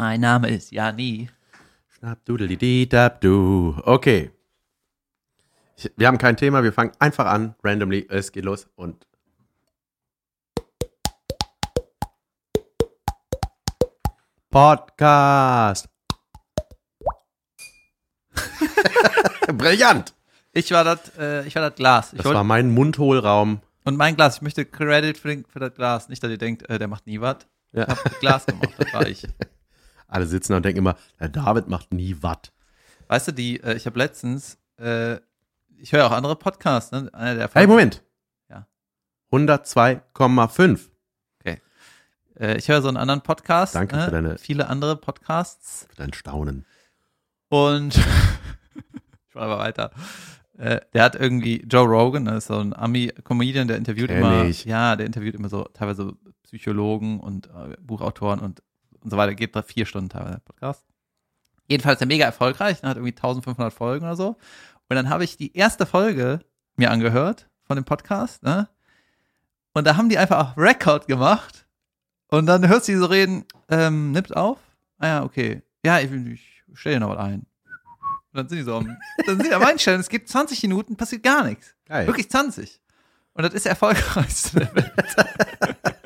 Mein Name ist Jani. Schnappdudelididabdu. Okay. Ich, wir haben kein Thema, wir fangen einfach an, randomly. Es geht los und. Podcast. Brillant. Ich war das, äh, ich war das Glas. Ich Das wollt- war mein Mundhohlraum. und mein Glas. Ich möchte Credit für, den, für das Glas. Nicht, dass ihr denkt, äh, der macht nie was. Ja. Ich hab Glas gemacht. Das war ich. Alle sitzen und denken immer, der David macht nie was. Weißt du, die, äh, ich habe letztens, äh, ich höre auch andere Podcasts, ne? Einer der Hey, Moment. Ja. 102,5. Äh, ich höre so einen anderen Podcast. Danke ne? für deine- Viele andere Podcasts. Für dein Staunen. Und ich mache aber weiter. Äh, der hat irgendwie Joe Rogan, das ist so ein Ami-Comedian, der interviewt Kenn immer, ich. ja, der interviewt immer so teilweise Psychologen und äh, Buchautoren und, und so weiter. Geht da vier Stunden teilweise der Podcast. Jedenfalls ist er mega erfolgreich, ne, hat irgendwie 1500 Folgen oder so. Und dann habe ich die erste Folge mir angehört von dem Podcast, ne? Und da haben die einfach auf Record gemacht. Und dann hörst du die so reden, ähm, nimmt auf? Ah ja, okay. Ja, ich, ich stelle dir noch was ein. Und dann sind die so am, dann sind die am Einstellen, es gibt 20 Minuten, passiert gar nichts. Geil. Wirklich 20. Und das ist der erfolgreichste der Welt.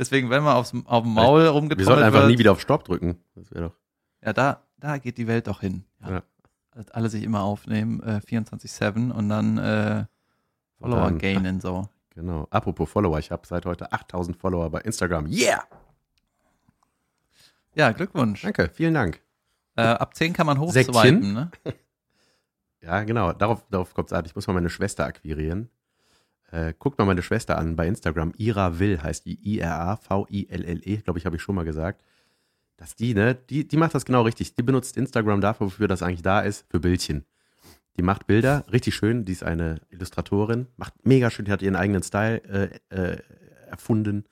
Deswegen, wenn man aufs, auf dem Maul Wir rumgetrommelt sollten einfach wird, nie wieder auf Stopp drücken. Das wäre doch. ja, da, da geht die Welt doch hin. Ja. Ja. Alle sich immer aufnehmen, äh, 24-7 und dann äh, Follower dann- gainen so. Genau. Apropos Follower, ich habe seit heute 8000 Follower bei Instagram. Yeah! Ja, Glückwunsch. Danke, vielen Dank. Äh, ab 10 kann man hochswipen, ne? Ja, genau. Darauf, darauf kommt es an. Ich muss mal meine Schwester akquirieren. Äh, guckt mal meine Schwester an bei Instagram. Ira Will heißt die I-R-A-V-I-L-L-E. Glaube ich, habe ich schon mal gesagt. Dass die, ne, die, die macht das genau richtig. Die benutzt Instagram dafür, wofür das eigentlich da ist, für Bildchen. Die macht Bilder, richtig schön. Die ist eine Illustratorin, macht mega schön. Die hat ihren eigenen Style äh, äh, erfunden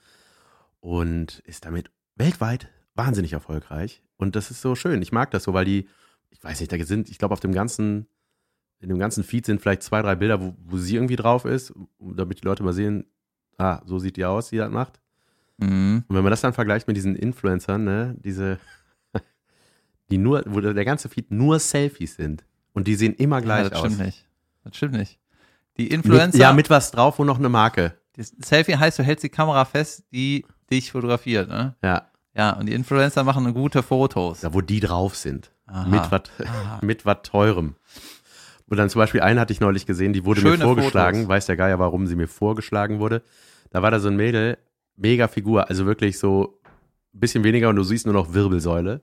und ist damit weltweit wahnsinnig erfolgreich. Und das ist so schön. Ich mag das so, weil die, ich weiß nicht, da sind, ich glaube, auf dem ganzen, in dem ganzen Feed sind vielleicht zwei, drei Bilder, wo, wo sie irgendwie drauf ist, damit die Leute mal sehen, ah, so sieht die aus, die das macht. Mhm. Und wenn man das dann vergleicht mit diesen Influencern, ne, diese, die nur, wo der ganze Feed nur Selfies sind. Und die sehen immer gleich ja, das aus. stimmt nicht. Das stimmt nicht. Die Mit, Influencer, ja, mit was drauf und noch eine Marke. das Selfie heißt, du hältst die Kamera fest, die dich fotografiert, ne? Ja, Ja, und die Influencer machen gute Fotos. da wo die drauf sind. Aha. Mit was mit was teurem. Und dann zum Beispiel eine hatte ich neulich gesehen, die wurde mir Schöne vorgeschlagen, Fotos. weiß der Geier, warum sie mir vorgeschlagen wurde. Da war da so ein Mädel, mega Figur, also wirklich so ein bisschen weniger und du siehst nur noch Wirbelsäule.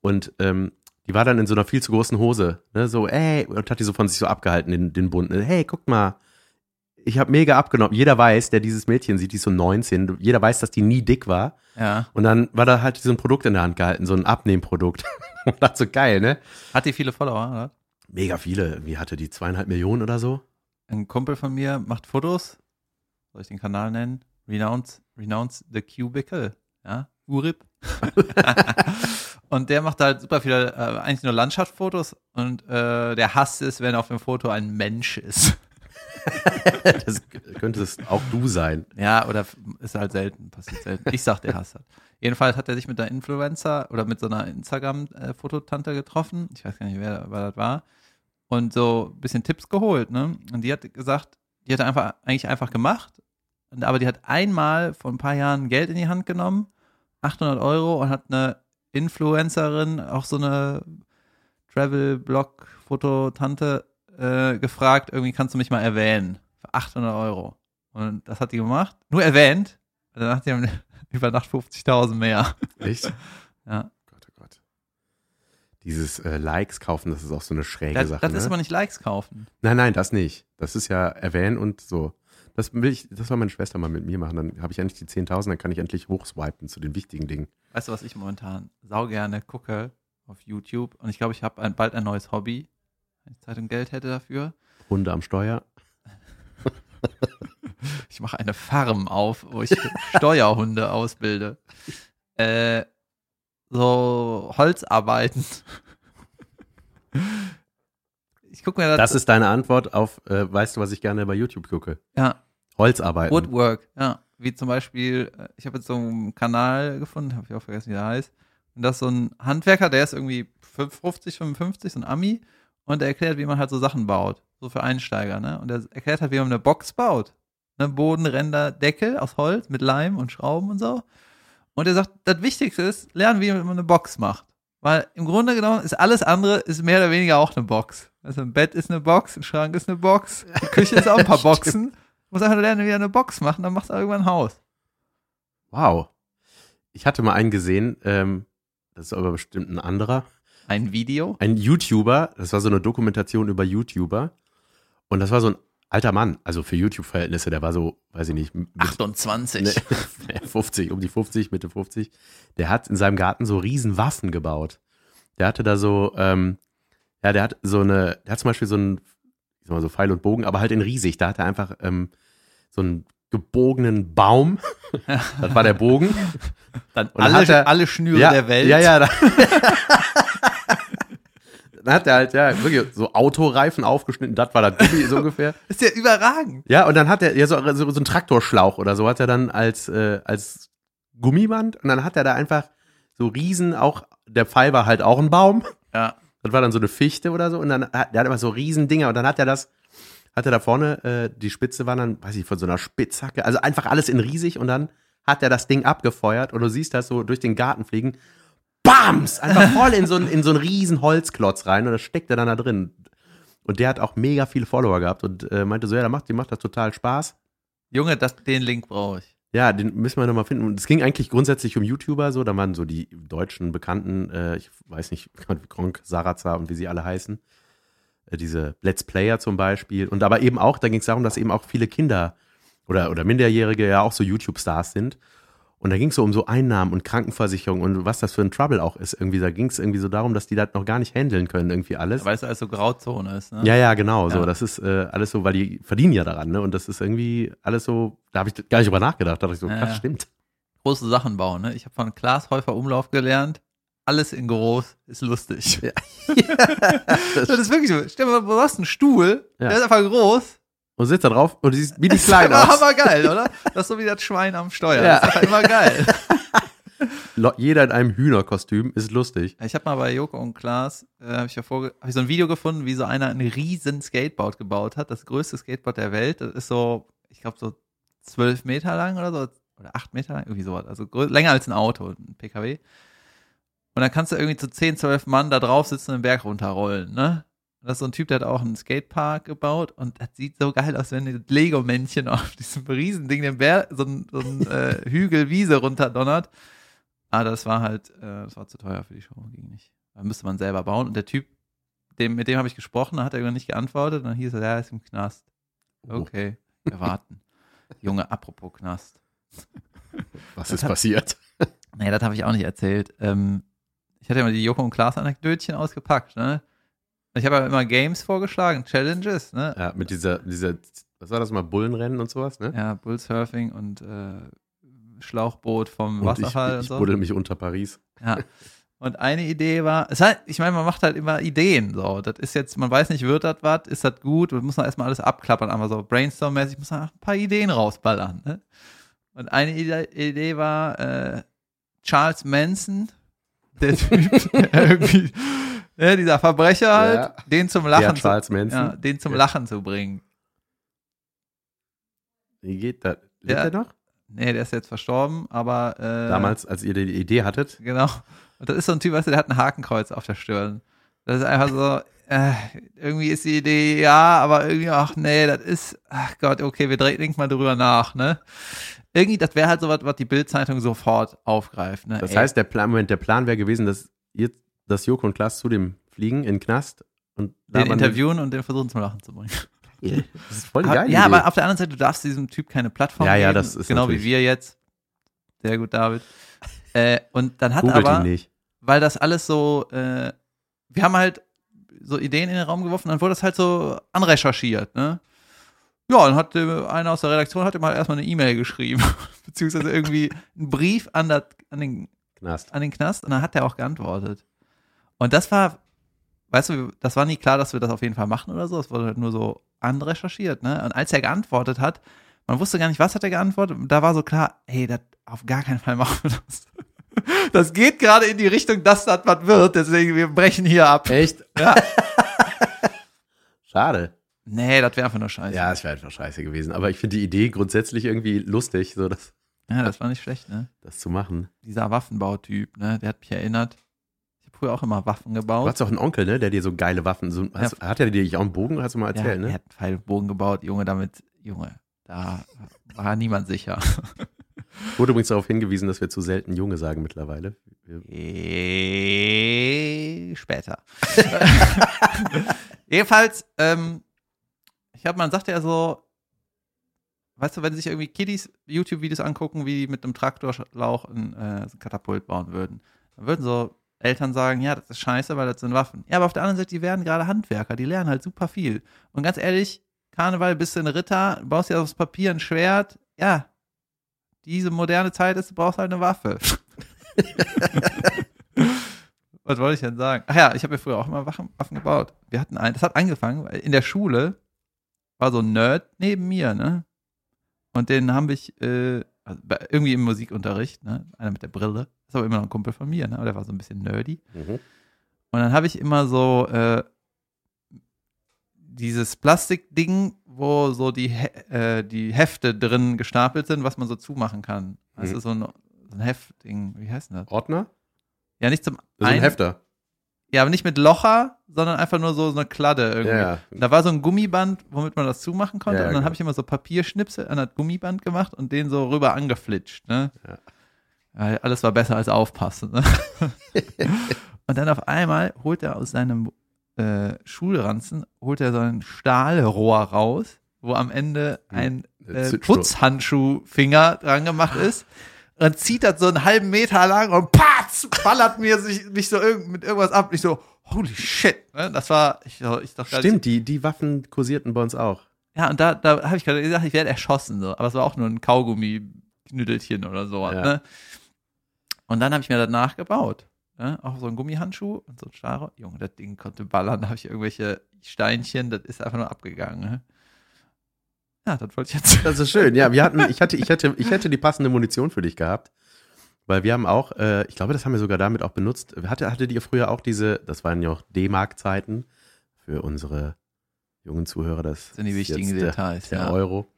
Und ähm, die war dann in so einer viel zu großen Hose, ne, so, ey, und hat die so von sich so abgehalten, den, den Bund. Ne, hey, guck mal, ich habe mega abgenommen. Jeder weiß, der dieses Mädchen sieht, die ist so 19, jeder weiß, dass die nie dick war. Ja. Und dann war da halt so ein Produkt in der Hand gehalten, so ein Abnehmprodukt. und dachte so, geil, ne? Hat die viele Follower, oder? Mega viele. Irgendwie hatte die zweieinhalb Millionen oder so. Ein Kumpel von mir macht Fotos. Soll ich den Kanal nennen? Renounce, Renounce the Cubicle. Ja, Urip. und der macht halt super viele, äh, eigentlich nur Landschaftsfotos und äh, der hasst es, wenn auf dem Foto ein Mensch ist. Das könnte es auch du sein. Ja, oder ist halt selten, passiert selten. Ich sag, der hasst das. Jedenfalls hat er sich mit einer Influencer oder mit so einer Instagram-Fototante getroffen. Ich weiß gar nicht, wer, wer das war. Und so ein bisschen Tipps geholt, ne? Und die hat gesagt, die hat einfach, eigentlich einfach gemacht. Aber die hat einmal vor ein paar Jahren Geld in die Hand genommen, 800 Euro, und hat eine Influencerin, auch so eine Travel-Blog-Fototante, äh, gefragt, irgendwie kannst du mich mal erwähnen. Für 800 Euro. Und das hat die gemacht. Nur erwähnt. Und Danach hat die haben über Nacht 50.000 mehr. Echt? Ja. Dieses äh, Likes kaufen, das ist auch so eine schräge Das, Sache. das ne? ist aber nicht Likes kaufen. nein, nein, das nicht. Das ist ja erwähnen und so. Das will ich, das soll meine Schwester mal mit mir machen. Dann habe ich endlich die 10.000, dann kann ich endlich hochswipen zu den wichtigen Dingen. Weißt du, was ich momentan sau gerne gucke auf YouTube? Und ich glaube, ich habe bald ein neues Hobby. Wenn ich Zeit und Geld hätte dafür. Hunde am Steuer. Ich mache eine Farm auf, wo ich Steuerhunde ausbilde. Äh, so Holzarbeiten. Ich gucke mir das, Das ist deine Antwort auf, äh, weißt du, was ich gerne bei YouTube gucke? ja, Holzarbeiten. Woodwork, ja. Wie zum Beispiel, äh, ich habe jetzt so einen Kanal gefunden, habe ich auch vergessen, wie der heißt. Und das ist so ein Handwerker, der ist irgendwie 50, 55, so ein Ami. Und er erklärt, wie man halt so Sachen baut. So für Einsteiger, ne? Und er erklärt halt, wie man eine Box baut. Ne? Bodenränder, Deckel aus Holz mit Leim und Schrauben und so. Und er sagt, das Wichtigste ist, lernen, wie man eine Box macht. Weil im Grunde genommen ist alles andere ist mehr oder weniger auch eine Box. Also ein Bett ist eine Box, ein Schrank ist eine Box, die Küche ist auch ein paar Boxen. Du musst einfach lernen, wie du eine Box machen, dann machst du irgendwann ein Haus. Wow. Ich hatte mal einen gesehen, ähm, das ist aber bestimmt ein anderer. Ein Video? Ein YouTuber, das war so eine Dokumentation über YouTuber. Und das war so ein alter Mann, also für YouTube-Verhältnisse, der war so, weiß ich nicht, mit, 28. ne, 50, um die 50, Mitte 50. Der hat in seinem Garten so riesen Waffen gebaut. Der hatte da so, ähm, ja, der hat so eine, der hat zum Beispiel so einen, ich sag mal so Pfeil und Bogen, aber halt in riesig. Da hat er einfach ähm, so einen gebogenen Baum. das war der Bogen. Dann dann alle, er- alle Schnüre ja, der Welt. Ja, ja. Da, dann hat er halt, ja, wirklich so Autoreifen aufgeschnitten. Das war das Gummi so ungefähr. Ist ja überragend. Ja, und dann hat er ja so, so, so einen Traktorschlauch oder so hat er dann als, äh, als Gummiband und dann hat er da einfach so riesen, auch der Pfeil war halt auch ein Baum. Ja. Das war dann so eine Fichte oder so und dann hat der hat immer so riesen Dinger und dann hat er das, hat er da vorne, äh, die Spitze war dann, weiß ich, von so einer Spitzhacke, also einfach alles in riesig und dann hat er das Ding abgefeuert und du siehst das so durch den Garten fliegen. Bams! Einfach voll in so, einen- in so einen riesen Holzklotz rein und das steckt er dann da drin. Und der hat auch mega viele Follower gehabt und äh, meinte so, ja, der macht, macht das total Spaß. Junge, das, den Link brauche ich. Ja, den müssen wir nochmal finden. Und es ging eigentlich grundsätzlich um YouTuber, so, da waren so die deutschen Bekannten, äh, ich weiß nicht, Gronk, Sarazar und wie sie alle heißen. Äh, diese Let's Player zum Beispiel. Und aber eben auch, da ging es darum, dass eben auch viele Kinder oder, oder Minderjährige ja auch so YouTube-Stars sind. Und da ging es so um so Einnahmen und Krankenversicherung und was das für ein Trouble auch ist. Irgendwie, da ging es irgendwie so darum, dass die das noch gar nicht handeln können, irgendwie alles. Weil es alles so Grauzone ist, ne? Ja, ja, genau. So, Ja. das ist äh, alles so, weil die verdienen ja daran, ne? Und das ist irgendwie alles so, da habe ich gar nicht drüber nachgedacht. Da dachte ich so, Ja, krass, ja. stimmt. Große Sachen bauen, ne? Ich habe von Klaas Häufer Umlauf gelernt. Alles in groß ist lustig. Ja. das ist wirklich so. Stell dir mal, du hast einen Stuhl, der ist einfach groß. Und sitzt da drauf und siehst wie die ist klein aus. hammer geil, oder? Das ist so wie das Schwein am Steuer. Ja. Das ist immer geil. Jeder in einem Hühnerkostüm ist lustig. Ich habe mal bei Joko und Klaas, äh, habe ich, ja vorge- hab ich so ein Video gefunden, wie so einer ein riesen Skateboard gebaut hat. Das größte Skateboard der Welt. Das ist so, ich glaube, so zwölf Meter lang oder so. Oder acht Meter lang, irgendwie sowas. Also länger als ein Auto, ein PKW. Und dann kannst du irgendwie zu 10, 12 Mann da drauf sitzen und den Berg runterrollen, ne? Und Das ist so ein Typ, der hat auch einen Skatepark gebaut und das sieht so geil aus, wenn das Lego-Männchen auf diesem Riesending den Berg, so ein, so ein äh, Hügel Wiese runterdonnert. Aber das war halt, äh, das war zu teuer für die Show, ging nicht. Da müsste man selber bauen. Und der Typ, dem, mit dem habe ich gesprochen, da hat er nicht geantwortet. Und dann hieß er, der ist im Knast. Oh. Okay, wir warten. Junge, apropos Knast. Was Das ist hat- passiert? Nee, das habe ich auch nicht erzählt. Ähm, ich hatte ja mal die Joko und Klaas Anekdötchen ausgepackt, ne? Ich habe ja immer Games vorgeschlagen, Challenges, ne? Ja, mit dieser, dieser, was war das mal, Bullenrennen und sowas, ne? Ja, Bullsurfing und äh, Schlauchboot vom und ich, Wasserfall ich und so. buddel mich unter Paris. Ja. Und eine Idee war, es halt, ich meine, man macht halt immer Ideen. So, das ist jetzt, man weiß nicht, wird das was, ist das gut, man muss man erstmal alles abklappern, aber so brainstorm-mäßig muss man ein paar Ideen rausballern. Ne? Und eine Ide Idee war äh, Charles Manson, der Typ, der irgendwie, ja, dieser Verbrecher halt, Ja. den zum Ja, Lachen, zu, Charles Manson. ja, den zum Ja. Lachen zu bringen. Wie geht das? Lebt Ja. er noch? Nee, der ist jetzt verstorben, aber äh, Damals, als ihr die Idee hattet. Genau. Und das ist so ein Typ, weißt du, der hat ein Hakenkreuz auf der Stirn. Das ist einfach so, äh, irgendwie ist die Idee, ja, aber irgendwie, ach nee, das ist, ach Gott, okay, wir denken mal drüber nach, ne? Irgendwie, das wäre halt so was, was die Bildzeitung sofort aufgreift, ne? Das Ey, heißt, der Plan, Moment, der Plan wäre gewesen, dass ihr, dass Joko und Klaas zu dem fliegen in den Knast und da den interviewen und den versuchen zum Lachen zu bringen. Das ist voll geile ja, Idee. aber auf der anderen Seite, du darfst diesem Typ keine Plattform Ja, ja, geben, das ist genau wie wir jetzt. Sehr gut, David. Äh, und dann hat Googelt aber, ihn nicht. weil das alles so, äh, wir haben halt so Ideen in den Raum geworfen, dann wurde das halt so anrecherchiert, ne? Ja, dann hat äh, einer aus der Redaktion hat ihm halt erstmal eine E-Mail geschrieben, beziehungsweise irgendwie einen Brief an, das, an, den, Knast. an den Knast und dann hat er auch geantwortet. Und das war, weißt du, das war nie klar, dass wir das auf jeden Fall machen oder so, es wurde halt nur so anrecherchiert, ne? Und als er geantwortet hat, man wusste gar nicht, was hat er geantwortet, da war so klar, hey, das auf gar keinen Fall machen wir das. Das geht gerade in die Richtung, dass das was wird, deswegen wir brechen hier ab. Echt? Ja. Schade. Nee, das wäre einfach nur scheiße. Ja, es wäre einfach scheiße gewesen. Aber ich finde die Idee grundsätzlich irgendwie lustig, so das, Ja, das war nicht schlecht, ne? das zu machen. Dieser Waffenbautyp, ne? Der hat mich erinnert. Früher auch immer Waffen Du gebaut. hast doch einen Onkel, ne, der dir so geile Waffen, so, hast, hat er dir nicht auch einen Bogen, hast du mal ja, erzählt, Er ne? hat einen Pfeilbogen gebaut, Junge, damit, Junge, da war niemand sicher. Wurde übrigens darauf hingewiesen, dass wir zu selten Junge sagen mittlerweile. Eh, Später. Jedenfalls, ähm, ich habe, man sagt ja so, weißt du, wenn sich irgendwie Kiddies YouTube-Videos angucken, wie die mit einem Traktorlauch ein, äh, so ein Katapult bauen würden, dann würden so Eltern sagen, ja, das ist scheiße, weil das sind Waffen. Ja, aber auf der anderen Seite, die werden gerade Handwerker, die lernen halt super viel. Und ganz ehrlich, Karneval, bist du ein Ritter, baust dir aus Papier ein Schwert, ja, diese moderne Zeit ist, du brauchst halt eine Waffe. Was wollte ich denn sagen? Ach ja, ich habe ja früher auch immer Waffen, Waffen gebaut. Wir hatten einen, das hat angefangen, weil in der Schule war so ein Nerd neben mir, ne? Und den habe ich äh, also irgendwie im Musikunterricht, ne? Einer mit der Brille. Das ist aber immer noch ein Kumpel von mir, ne? Aber der war so ein bisschen nerdy. Mhm. Und dann habe ich immer so äh, dieses Plastikding, wo so die, äh, die Hefte drin gestapelt sind, was man so zumachen kann. Das Mhm. ist so ein, so ein Heftding. Wie heißt denn das? Ordner? Ja, nicht zum ein Ein- Hefter. Ja, aber nicht mit Locher, sondern einfach nur so, so eine Kladde irgendwie. Ja. Da war so ein Gummiband, womit man das zumachen konnte. Ja, und dann habe ich immer so Papierschnipsel an das Gummiband gemacht und den so rüber angeflitscht. Ne? Ja. Alles war besser als aufpassen. Ne? und dann auf einmal holt er aus seinem äh, Schulranzen, holt er so ein Stahlrohr raus, wo am Ende Hm. ein äh. Putzhandschuhfinger dran gemacht ist. Und zieht das so einen halben Meter lang und patz, ballert mir sich nicht so irgend, mit irgendwas ab. Ich so, holy shit. Ne? Das war, ich, ich dachte, Stimmt, die, die Waffen kursierten bei uns auch. ja, und da, da habe ich gerade gesagt, ich werde erschossen, so. aber es war auch nur ein Kaugummi-Knüdelchen oder so. Ja. Ne? Und dann habe ich mir das nachgebaut. Ne? Auch so ein Gummihandschuh und so ein Stahlrohr. Junge, das Ding konnte ballern. Da habe ich irgendwelche Steinchen, das ist einfach nur abgegangen. Ne? Ja, das wollte ich jetzt. Das ist schön. Ja, wir hatten, ich hatte, ich hätte, ich hätte die passende Munition für dich gehabt. Weil wir haben auch, äh, ich glaube, das haben wir sogar damit auch benutzt. Hatte, hattet ihr früher auch diese, das waren ja auch D-Mark-Zeiten für unsere jungen Zuhörer, das sind die wichtigen jetzt der, Details, der ja. Euro.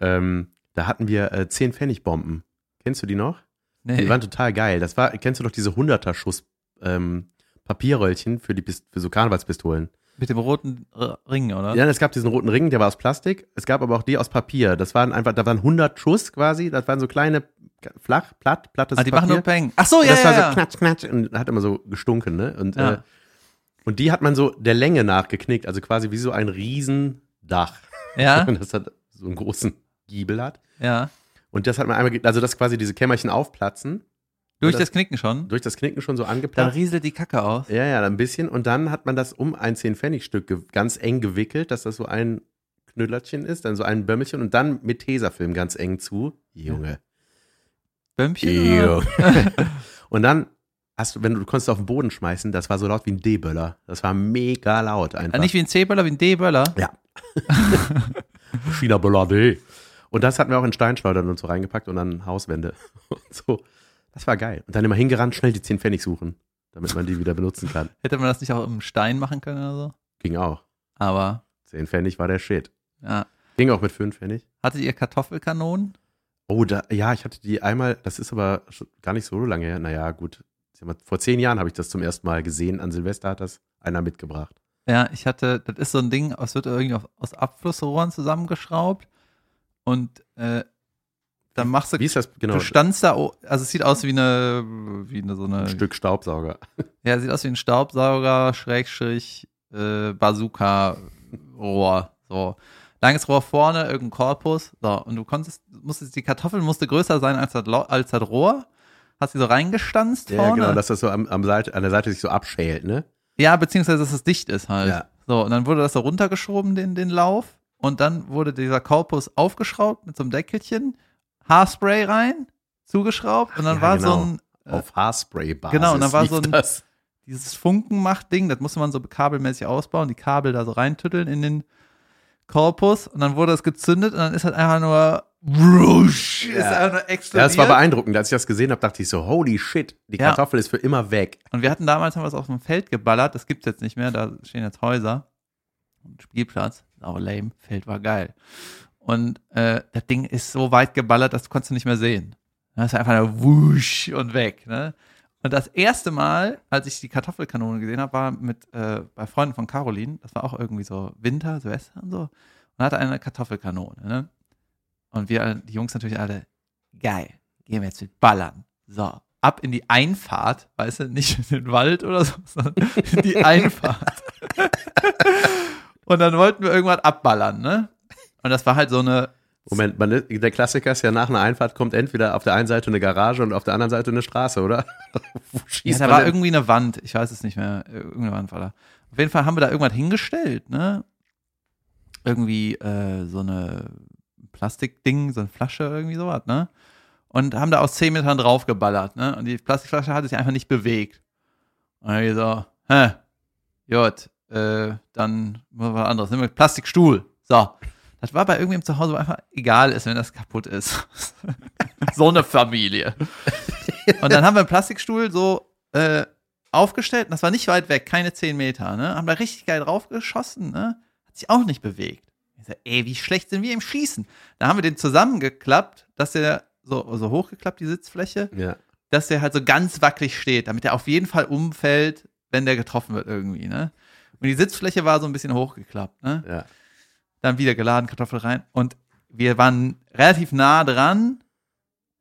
Ähm, da hatten wir äh, 10 Pfennig-Bomben. Kennst du die noch? Die Nee. waren total geil. Das war, kennst du doch diese 100er-Schuss ähm, Papierröllchen für die für so Karnevalspistolen? Mit dem roten Ring, oder? Ja, es gab diesen roten Ring, der war aus Plastik. Es gab aber auch die aus Papier. Das waren einfach, da waren 100 Schuss quasi. Das waren so kleine, flach, platt, plattes ah, die Papier. machen nur Peng. Ach so, ja, das ja, war ja. so knatsch, knatsch und hat immer so gestunken, ne? Und, Ja. äh, und die hat man so der Länge nach geknickt, also quasi wie so ein Riesendach. Ja, Und das hat so einen großen Giebel hat. ja. Und das hat man einmal, also dass quasi diese Kämmerchen aufplatzen, Durch das- das Knicken schon. durch das Knicken schon so Dann angeplatzt. rieselt die Kacke aus. Ja, ja, ein bisschen. Und dann hat man das um ein 10-Pfennig-Stück ge- ganz eng gewickelt, dass das so ein Knüllerchen ist, dann so ein Bömmelchen und dann mit Tesafilm ganz eng zu. Junge. Bömmchen? und dann hast du, wenn du, du konntest auf den Boden schmeißen, das war so laut wie ein D-Böller. Das war mega laut einfach. Ah, nicht wie ein C-Böller, wie ein D-Böller. ja. China Böller D. Und das hatten wir auch in Steinschleudern und so reingepackt und dann Hauswände und so. Das war geil. Und dann immer hingerannt, schnell die 10 Pfennig suchen, damit man die wieder benutzen kann. Hätte man das nicht auch im Stein machen können oder so? Ging auch. Aber, 10 Pfennig war der Shit. ja. Ging auch mit 5 Pfennig. Hattet ihr Kartoffelkanonen? Oh, da, ja, ich hatte die einmal, das ist aber gar nicht so lange her. Naja, gut. Vor zehn Jahren habe ich das zum ersten Mal gesehen. An Silvester hat das einer mitgebracht. Ja, ich hatte, das ist so ein Ding, es wird irgendwie aus Abflussrohren zusammengeschraubt und äh, dann machst du, Wie ist das genau? du standst da, also es sieht aus wie eine, wie eine so eine, Ein Stück Staubsauger. ja, sieht aus wie ein Staubsauger, Schrägstrich, äh, Bazooka-Rohr, so. Langes Rohr vorne, irgendein Korpus, so. Und du konntest, musstest, die Kartoffel musste größer sein als das, als das Rohr. Hast die so reingestanzt Ja, vorne. genau, dass das so am, am Seite, an der Seite sich so abschält, ne? Ja, beziehungsweise, dass es dicht ist halt. Ja. So, und dann wurde das so runtergeschoben, den, den Lauf. Und dann wurde dieser Korpus aufgeschraubt mit so einem Deckelchen, Haarspray rein, zugeschraubt. Und dann Ja, war genau. so ein, äh, Auf Haarspray-Basis. genau, und dann war so ein- das. dieses Funkenmacht-Ding, das musste man so kabelmäßig ausbauen, die Kabel da so reintütteln in den Korpus. Und dann wurde es gezündet und dann ist halt einfach nur ist Ja. einfach nur Ja, explodiert. das war beeindruckend. Als ich das gesehen habe, dachte ich so, holy shit, die Ja. Kartoffel ist für immer weg. Und wir hatten damals haben wir es auf dem Feld geballert, das gibt's jetzt nicht mehr, da stehen jetzt Häuser und Spielplatz. Aber lame, Feld war geil. Und äh, das Ding ist so weit geballert, das konntest du nicht mehr sehen. Das ist einfach nur wusch und weg. Ne? Und das erste Mal, als ich die Kartoffelkanone gesehen habe, war mit äh, bei Freunden von Caroline. Das war auch irgendwie so Winter, Silvester und so. Und hatte eine Kartoffelkanone. Ne? Und wir, die Jungs natürlich alle, geil, gehen wir jetzt mit Ballern. So, ab in die Einfahrt, weißt du, nicht in den Wald oder so, sondern in die Einfahrt. und dann wollten wir irgendwann abballern, ne? Und das war halt so eine, Moment, man, der Klassiker ist ja nach einer Einfahrt kommt entweder auf der einen Seite eine Garage und auf der anderen Seite eine Straße, oder? Wo ja, schießt da man war denn? irgendwie eine Wand, ich weiß es nicht mehr, irgendeine Wand war da. Auf jeden Fall haben wir da irgendwas hingestellt, ne? Irgendwie äh, so eine Plastikding, so eine Flasche, irgendwie sowas, ne? Und haben da aus 10 Metern draufgeballert, ne? Und die Plastikflasche hatte sich einfach nicht bewegt. Und dann so, hä, gut, äh, dann machen wir was anderes. Nehmen wir Plastikstuhl. So. Das war bei irgendwem zu Hause, wo einfach egal ist, wenn das kaputt ist. so eine Familie. Und dann haben wir einen Plastikstuhl so äh, aufgestellt und das war nicht weit weg, keine 10 Meter, ne? Haben da richtig geil draufgeschossen, ne? Hat sich auch nicht bewegt. Ich sag, ey, wie schlecht sind wir im Schießen? Da haben wir den zusammengeklappt, dass der so, so hochgeklappt, die Sitzfläche, Ja. dass der halt so ganz wackelig steht, damit er auf jeden Fall umfällt, wenn der getroffen wird irgendwie, ne? Und die Sitzfläche war so ein bisschen hochgeklappt, ne? Ja. Dann wieder geladen, Kartoffel rein und wir waren relativ nah dran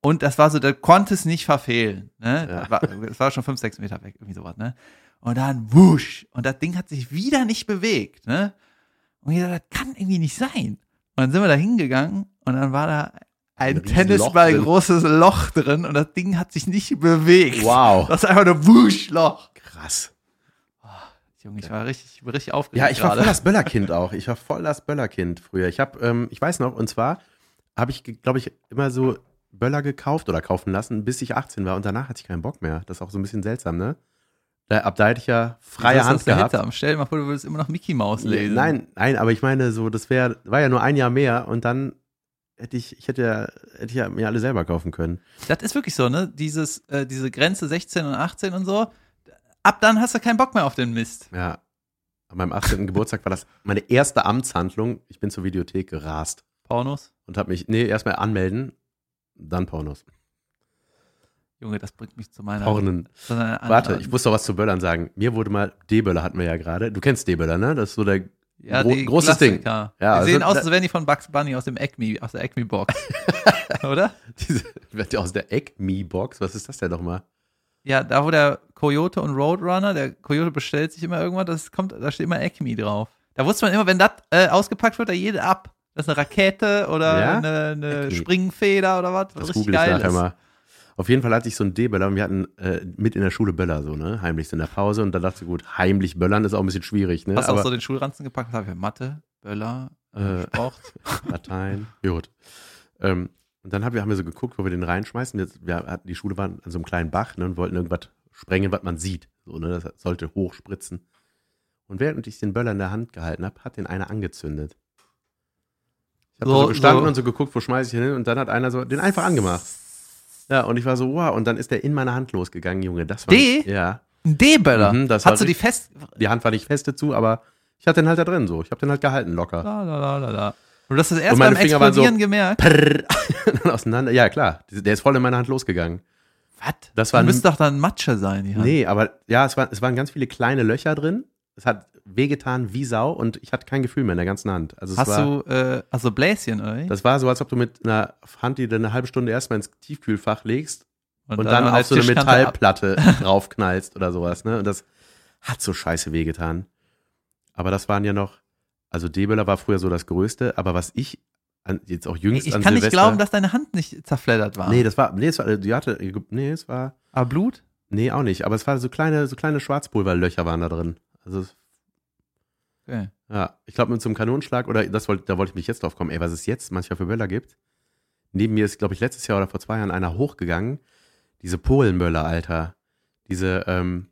und das war so, da konnte es nicht verfehlen, ne? Ja. Das, war, das war schon fünf, sechs Meter weg, irgendwie sowas, ne? Und dann wusch und das Ding hat sich wieder nicht bewegt, ne? Und ich dachte, das kann irgendwie nicht sein. Und dann sind wir da hingegangen und dann war da ein, Ein Tennisball Loch großes Loch drin und das Ding hat sich nicht bewegt. Wow. Das ist einfach nur Wuschloch. Krass. Junge, ich war richtig, richtig aufgeregt. Ja, ich war gerade. voll das Böllerkind auch. Ich war voll das Böllerkind früher. Ich habe, ähm, ich weiß noch, und zwar habe ich, glaube ich, immer so Böller gekauft oder kaufen lassen, bis ich 18 war und danach hatte ich keinen Bock mehr. Das ist auch so ein bisschen seltsam, ne? Da, ab da hätte ich ja freie Das Hand gehabt. Hitler. Stell dir mal vor, du würdest immer noch Mickey Mouse lesen. Nein, nein, aber ich meine, so, das wäre, war ja nur ein Jahr mehr und dann hätte ich, ich hätte ja, hätte ich ja mir alle selber kaufen können. Das ist wirklich so, ne? Dieses, äh, diese Grenze 16 und 18 und so. Ab dann hast du keinen Bock mehr auf den Mist. Ja. An meinem 18. Geburtstag war das meine erste Amtshandlung. Ich bin zur Videothek gerast Pornos. und habe mich, nee, erstmal anmelden, dann Pornos. Junge, das bringt mich zu meiner. Pornen. zu einer Warte, ich muss doch was zu Böllern sagen. Mir wurde mal, D-Böller hatten wir ja gerade. Du kennst D-Böller, ne? Das ist so der, ja, gro- großes Ding. Klassiker. Ja, die also sehen aus, als wären die von Bugs Bunny aus dem Acme, aus der Acme-Box. Oder? diese, aus der Egg-Me-Box. Was ist das denn nochmal? Ja, da wo der Coyote und Roadrunner, der Coyote bestellt sich immer irgendwas, das kommt, da steht immer Acme drauf. Da wusste man immer, wenn das äh, ausgepackt wird, da jede ab. Das ist eine Rakete oder Ja? eine, eine. Springfeder oder was. Das richtig google ich nachher ist. mal. Auf jeden Fall hatte ich so einen D-Böller und wir hatten äh, mit in der Schule Böller so, ne? Heimlich in der Pause und da dachte ich, gut, heimlich böllern ist auch ein bisschen schwierig, ne? Hast du auch so den Schulranzen gepackt? Habe ich? Mathe, Böller, Äh, Sport. Latein, gut. Ähm, und dann haben wir, haben wir so geguckt, wo wir den reinschmeißen. Jetzt, wir hatten, die Schule war an so einem kleinen Bach ne, und wollten irgendwas sprengen, was man sieht. So, ne? Das sollte hochspritzen. Und während ich den Böller in der Hand gehalten habe, hat den einer angezündet. Ich habe So- so, gestanden so- und so geguckt, wo schmeiße ich den hin und dann hat einer so den einfach angemacht. Ja, und ich war so, wow, und dann ist der in meine Hand losgegangen, Junge. Das war D? Ja. Ein D-Böller. Mhm, Hast du die fest. Die Hand war nicht fest dazu, aber ich hatte den halt da drin so. Ich habe den halt gehalten locker. La, la, la, la, la. Und du hast das erst Und beim Finger waren so- Explodieren gemerkt. Prrr. dann auseinander. Ja, klar. Der ist voll in meine Hand losgegangen. Was? Das war Du ein- müsste doch dann Matsche sein, Hand. Nee, aber ja, es, war, es waren ganz viele kleine Löcher drin. Es hat wehgetan wie Sau und ich hatte kein Gefühl mehr in der ganzen Hand. Also Hast war, du, äh, also Bläschen, oder? das war so, als ob du mit einer Hand, die du eine halbe Stunde erstmal ins Tiefkühlfach legst und, dann, an der auf so eine. Metallplatte draufknallst oder sowas. Ne? Und das hat so scheiße wehgetan. Aber das waren ja noch, also Deböller war früher so das Größte, aber was ich an, jetzt auch jüngst Ich an kann nicht Silvester, glauben, dass deine Hand nicht zerfleddert war. Nee, das war, nee, es war, die hatte, nee, es war, Aber Blut? nee, auch nicht. Aber es war so kleine, so kleine Schwarzpulverlöcher waren da drin. Also Okay. Ja, ich glaube mit so einem Kanonenschlag, oder das wollte, da wollte ich mich jetzt drauf kommen, ey, was es jetzt manchmal für Böller gibt. Neben mir ist, glaube ich, letztes Jahr oder vor zwei Jahren einer hochgegangen. Diese Polenböller, Alter. Diese, ähm,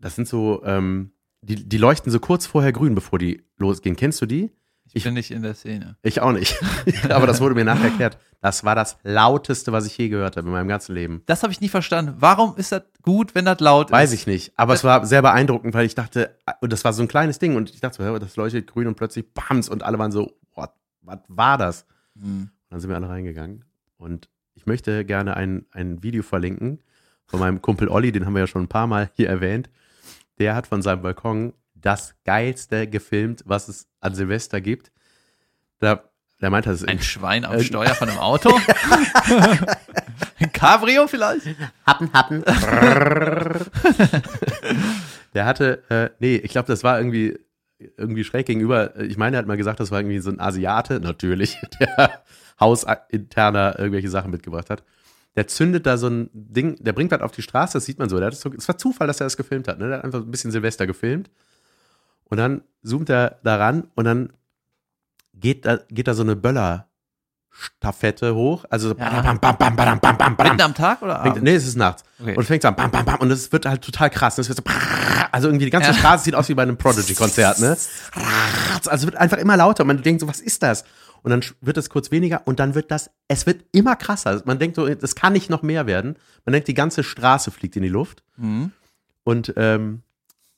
das sind so, ähm, die, die leuchten so kurz vorher grün, bevor die losgehen. Kennst du die? Ich, bin nicht in der Szene. Ich auch nicht. Aber das wurde mir nachher erklärt. Das war das lauteste, was ich je gehört habe in meinem ganzen Leben. Das habe ich nie verstanden. Warum ist das gut, wenn das laut Weiß ist? ich nicht. Aber es war sehr beeindruckend, weil ich dachte, und das war so ein kleines Ding und ich dachte, so, das leuchtet grün und plötzlich bams und alle waren so, what, was war das? Hm. Dann sind wir alle reingegangen. Und ich möchte gerne ein, ein Video verlinken von meinem Kumpel Olli, den haben wir ja schon ein paar Mal hier erwähnt. Der hat von seinem Balkon das geilste gefilmt, was es an Silvester gibt. Da, der meinte, das ist Ein Schwein am Äh, Steuer von einem Auto? Ein Cabrio vielleicht? Happen, happen. der hatte, äh, nee, ich glaube, das war irgendwie, irgendwie schräg gegenüber. Ich meine, er hat mal gesagt, das war irgendwie so ein Asiate, natürlich, der hausinterner irgendwelche Sachen mitgebracht hat. Der zündet da so ein Ding, der bringt was auf die Straße, das sieht man so. Der hat das so es war Zufall, dass er das gefilmt hat. Ne? Der hat einfach ein bisschen Silvester gefilmt. Und dann zoomt er da ran und dann geht da, geht da so eine Böller-Staffette hoch. Also so Ja. bam, bam, bam, bam, bam, bam, bam, Mitten am Tag oder abends? nee, es ist nachts. Okay. Und fängt so an, bam, bam, bam. Und es wird halt total krass. Es wird so, also irgendwie die ganze Ja. Straße sieht aus wie bei einem Prodigy-Konzert, ne? Also es wird einfach immer lauter. Und man denkt so, was ist das? Und dann wird es kurz weniger und dann wird das, es wird immer krasser. Man denkt so, es kann nicht noch mehr werden. Man denkt, die ganze Straße fliegt in die Luft. Hm. Und ähm,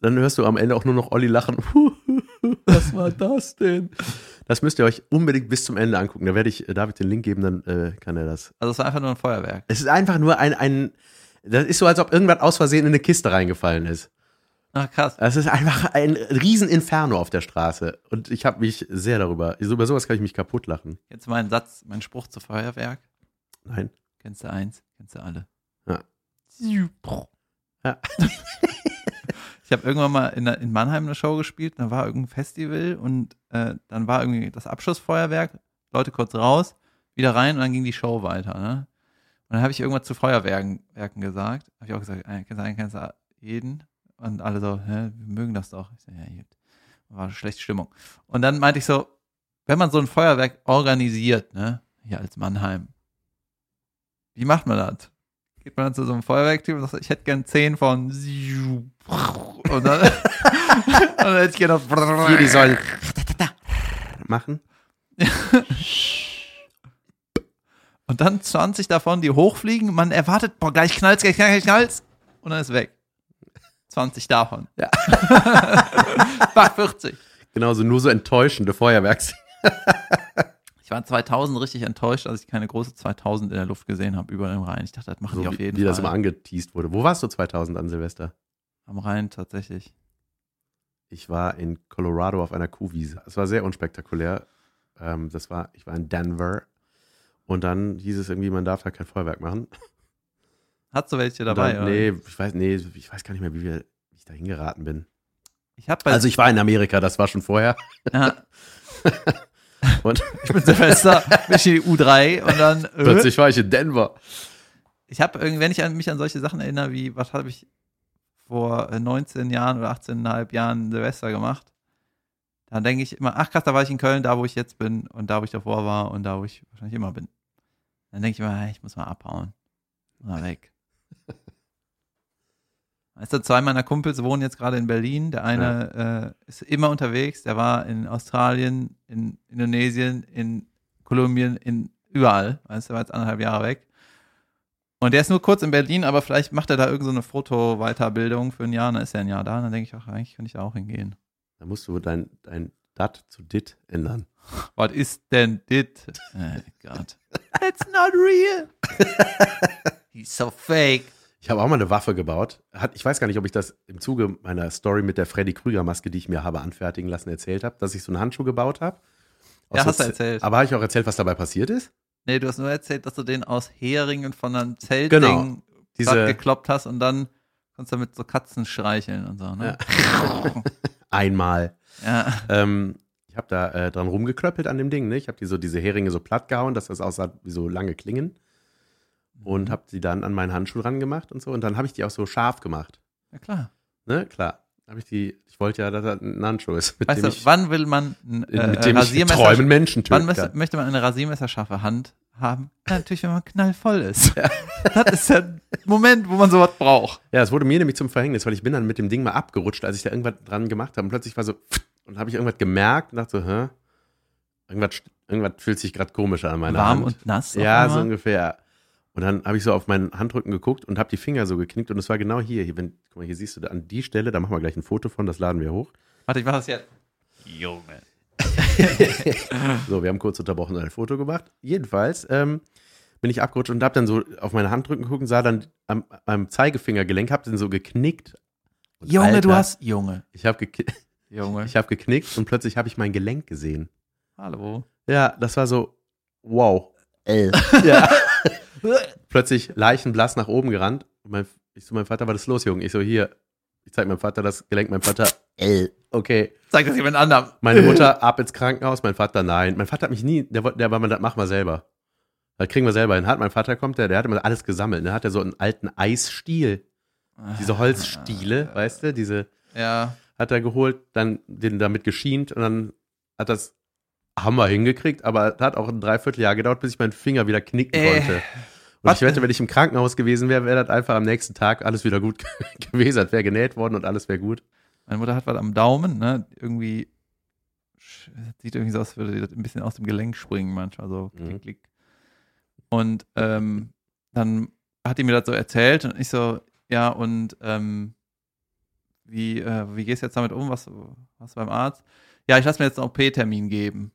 dann hörst du am Ende auch nur noch Olli lachen. Was war das denn? Das müsst ihr euch unbedingt bis zum Ende angucken. Da werde ich äh, David den Link geben, dann äh, kann er das Also es war einfach nur ein Feuerwerk. es ist einfach nur ein, ein, das ist so, als ob irgendwas aus Versehen in eine Kiste reingefallen ist. Ach krass. Es ist einfach ein Rieseninferno auf der Straße. Und ich habe mich sehr darüber, über sowas kann ich mich kaputt lachen. Jetzt mein Satz, mein Spruch zu Feuerwerk. Nein. Kennst du eins, kennst du alle. Ja. Ja. Ich habe irgendwann mal in, in Mannheim eine Show gespielt, da war irgendein Festival und äh, dann war irgendwie das Abschussfeuerwerk, Leute kurz raus, wieder rein und dann ging die Show weiter. Ne? Und dann habe ich irgendwas zu Feuerwerken Werken gesagt. Habe ich auch gesagt, äh, kennst du einen, kennst du jeden? Und alle so, hä, wir mögen das doch. Ich so, ja, gut. War eine schlechte Stimmung. Und dann meinte ich so, wenn man so ein Feuerwerk organisiert, ne, hier als Mannheim, wie macht man das? Geht man dann zu so einem Feuerwerktyp und sagt, ich hätte gern zehn von und dann, und dann hätte ich gerne Hier, die sollen machen. und dann 20 davon, die hochfliegen, man erwartet, boah, gleich knallt's, gleich knallt's, gleich knallt's und dann ist weg. 20 davon. Ja. Bach 40. Genauso nur so enttäuschende Feuerwerks. Ich war 2000 richtig enttäuscht, als ich keine große 2000 in der Luft gesehen habe über dem Rhein. Ich dachte, das machen So die auf wie, jeden wie Fall. das immer angeteased wurde. Wo warst du 2000 an Silvester? Am Rhein tatsächlich. Ich war in Colorado auf einer Kuhwiese. Es war sehr unspektakulär. Ähm, das war, ich war in Denver. Und dann hieß es irgendwie, man darf da kein Feuerwerk machen. Hast du welche dabei? Dann, oder? nee, ich weiß, nee, ich weiß gar nicht mehr, wie, wir, wie ich da hingeraten bin. Ich bei Also ich war in Amerika, das war schon vorher. ja, Und ich bin Silvester, bin ich in die U3 und dann äh, plötzlich war ich in Denver. ich habe irgendwie, wenn ich an mich an solche Sachen erinnere, wie was habe ich vor äh, 19 Jahren oder 18,5 Jahren Silvester gemacht, dann denke ich immer, ach krass, da war ich in Köln, da wo ich jetzt bin und da wo ich davor war und da wo ich wahrscheinlich immer bin. Dann denke ich immer, ich muss mal abhauen. Mal weg. Weißt du, zwei meiner Kumpels wohnen jetzt gerade in Berlin. Der eine äh, ist immer unterwegs. Der war in Australien, in Indonesien, in Kolumbien, in überall. Weißt du, der war jetzt anderthalb Jahre weg. Und der ist nur kurz in Berlin, aber vielleicht macht er da irgendeine so eine Foto-Weiterbildung für ein Jahr, dann ist er ein Jahr da. Und dann denke ich, ach, eigentlich könnte ich da auch hingehen. Da musst du dein, dein Dat zu Dit ändern. Was ist denn dit? Oh Gott. It's not real. So fake. Ich habe auch mal eine Waffe gebaut. Hat, ich weiß gar nicht, ob ich das im Zuge meiner Story mit der Freddy Krüger-Maske, die ich mir habe anfertigen lassen, erzählt habe, dass ich so einen Handschuh gebaut habe. Ja, hast du erzählt. Aber habe ich auch erzählt, was dabei passiert ist? Nee, du hast nur erzählt, dass du den aus Heringen von einem Zeltding Genau. Diese gekloppt hast und dann konntest du damit so Katzen streicheln und so, ne? einmal. Ja. Ähm, ich habe da äh, dran rumgeklöppelt an dem Ding. Ne? Ich habe die so, diese Heringe so platt gehauen, dass das aussah wie so lange Klingen. Mhm. Und habe die dann an meinen Handschuh ran gemacht und so. Und dann habe ich die auch so scharf gemacht. Ja, klar. Ne, klar. Habe ich die, ich wollte ja, dass das ein Handschuh ist, mit Weißt dem du, ich, wann will man äh, mit dem ich Rasiermesser träumen Menschen Wann töten möchte, kann. möchte man eine rasiermesserscharfe Hand haben? Ja, natürlich, wenn man knallvoll ist. Das ist der Moment, wo man sowas braucht. Ja, es wurde mir nämlich zum Verhängnis, weil ich bin dann mit dem Ding mal abgerutscht, als ich da irgendwas dran gemacht habe. Und plötzlich war so, und habe ich irgendwas gemerkt und dachte so, hä? irgendwas, irgendwas fühlt sich gerade komisch an meiner Warm Hand. und nass. Ja, so ungefähr. Und dann habe ich so auf meinen Handrücken geguckt und habe die Finger so geknickt und es war genau hier. hier wenn, guck mal, hier siehst du da an die Stelle, da machen wir gleich ein Foto von, das laden wir hoch. Warte, ich mach das jetzt. Junge. So, wir haben kurz unterbrochen und ein Foto gemacht. Jedenfalls ähm, bin ich abgerutscht und habe dann so auf meine Handrücken geguckt und sah dann am, am Zeigefingergelenk, hab den so geknickt. Und Junge, Alter, du hast. Junge. Ich habe gek Junge. ich hab geknickt und plötzlich habe ich mein Gelenk gesehen. Hallo. Ja, das war so, wow. ja. Plötzlich leichenblass nach oben gerannt. Und mein, ich so, mein Vater, was ist los, Junge? Ich so, hier, ich zeig meinem Vater das Gelenk, mein Vater, äh, okay. Sag das jemand anderem. Meine Mutter ab ins Krankenhaus, mein Vater nein. Mein Vater hat mich nie, der, wollte- der war mal, das mach mal selber. Das kriegen wir selber hin. Hat mein Vater kommt, der, der hat immer alles gesammelt. Der hat ja so einen alten Eisstiel, diese Holzstiele, weißt du, diese Ja. hat er geholt, dann den damit geschient und dann hat das Hammer hingekriegt, aber das hat auch ein Dreivierteljahr gedauert, bis ich meinen Finger wieder knicken Äh, konnte. Und was- ich wette, wenn ich im Krankenhaus gewesen wäre, wäre das einfach am nächsten Tag alles wieder gut gewesen. Das wäre genäht worden und alles wäre gut. Meine Mutter hat was am Daumen, ne? Irgendwie sieht irgendwie so aus, als würde sie das ein bisschen aus dem Gelenk springen manchmal so. Mhm. Klick, klick. Und ähm, dann hat die mir das so erzählt und ich so, ja, und ähm, wie, äh, wie gehst du jetzt damit um? Was, was beim Arzt? Ja, ich lasse mir jetzt einen OP-Termin geben.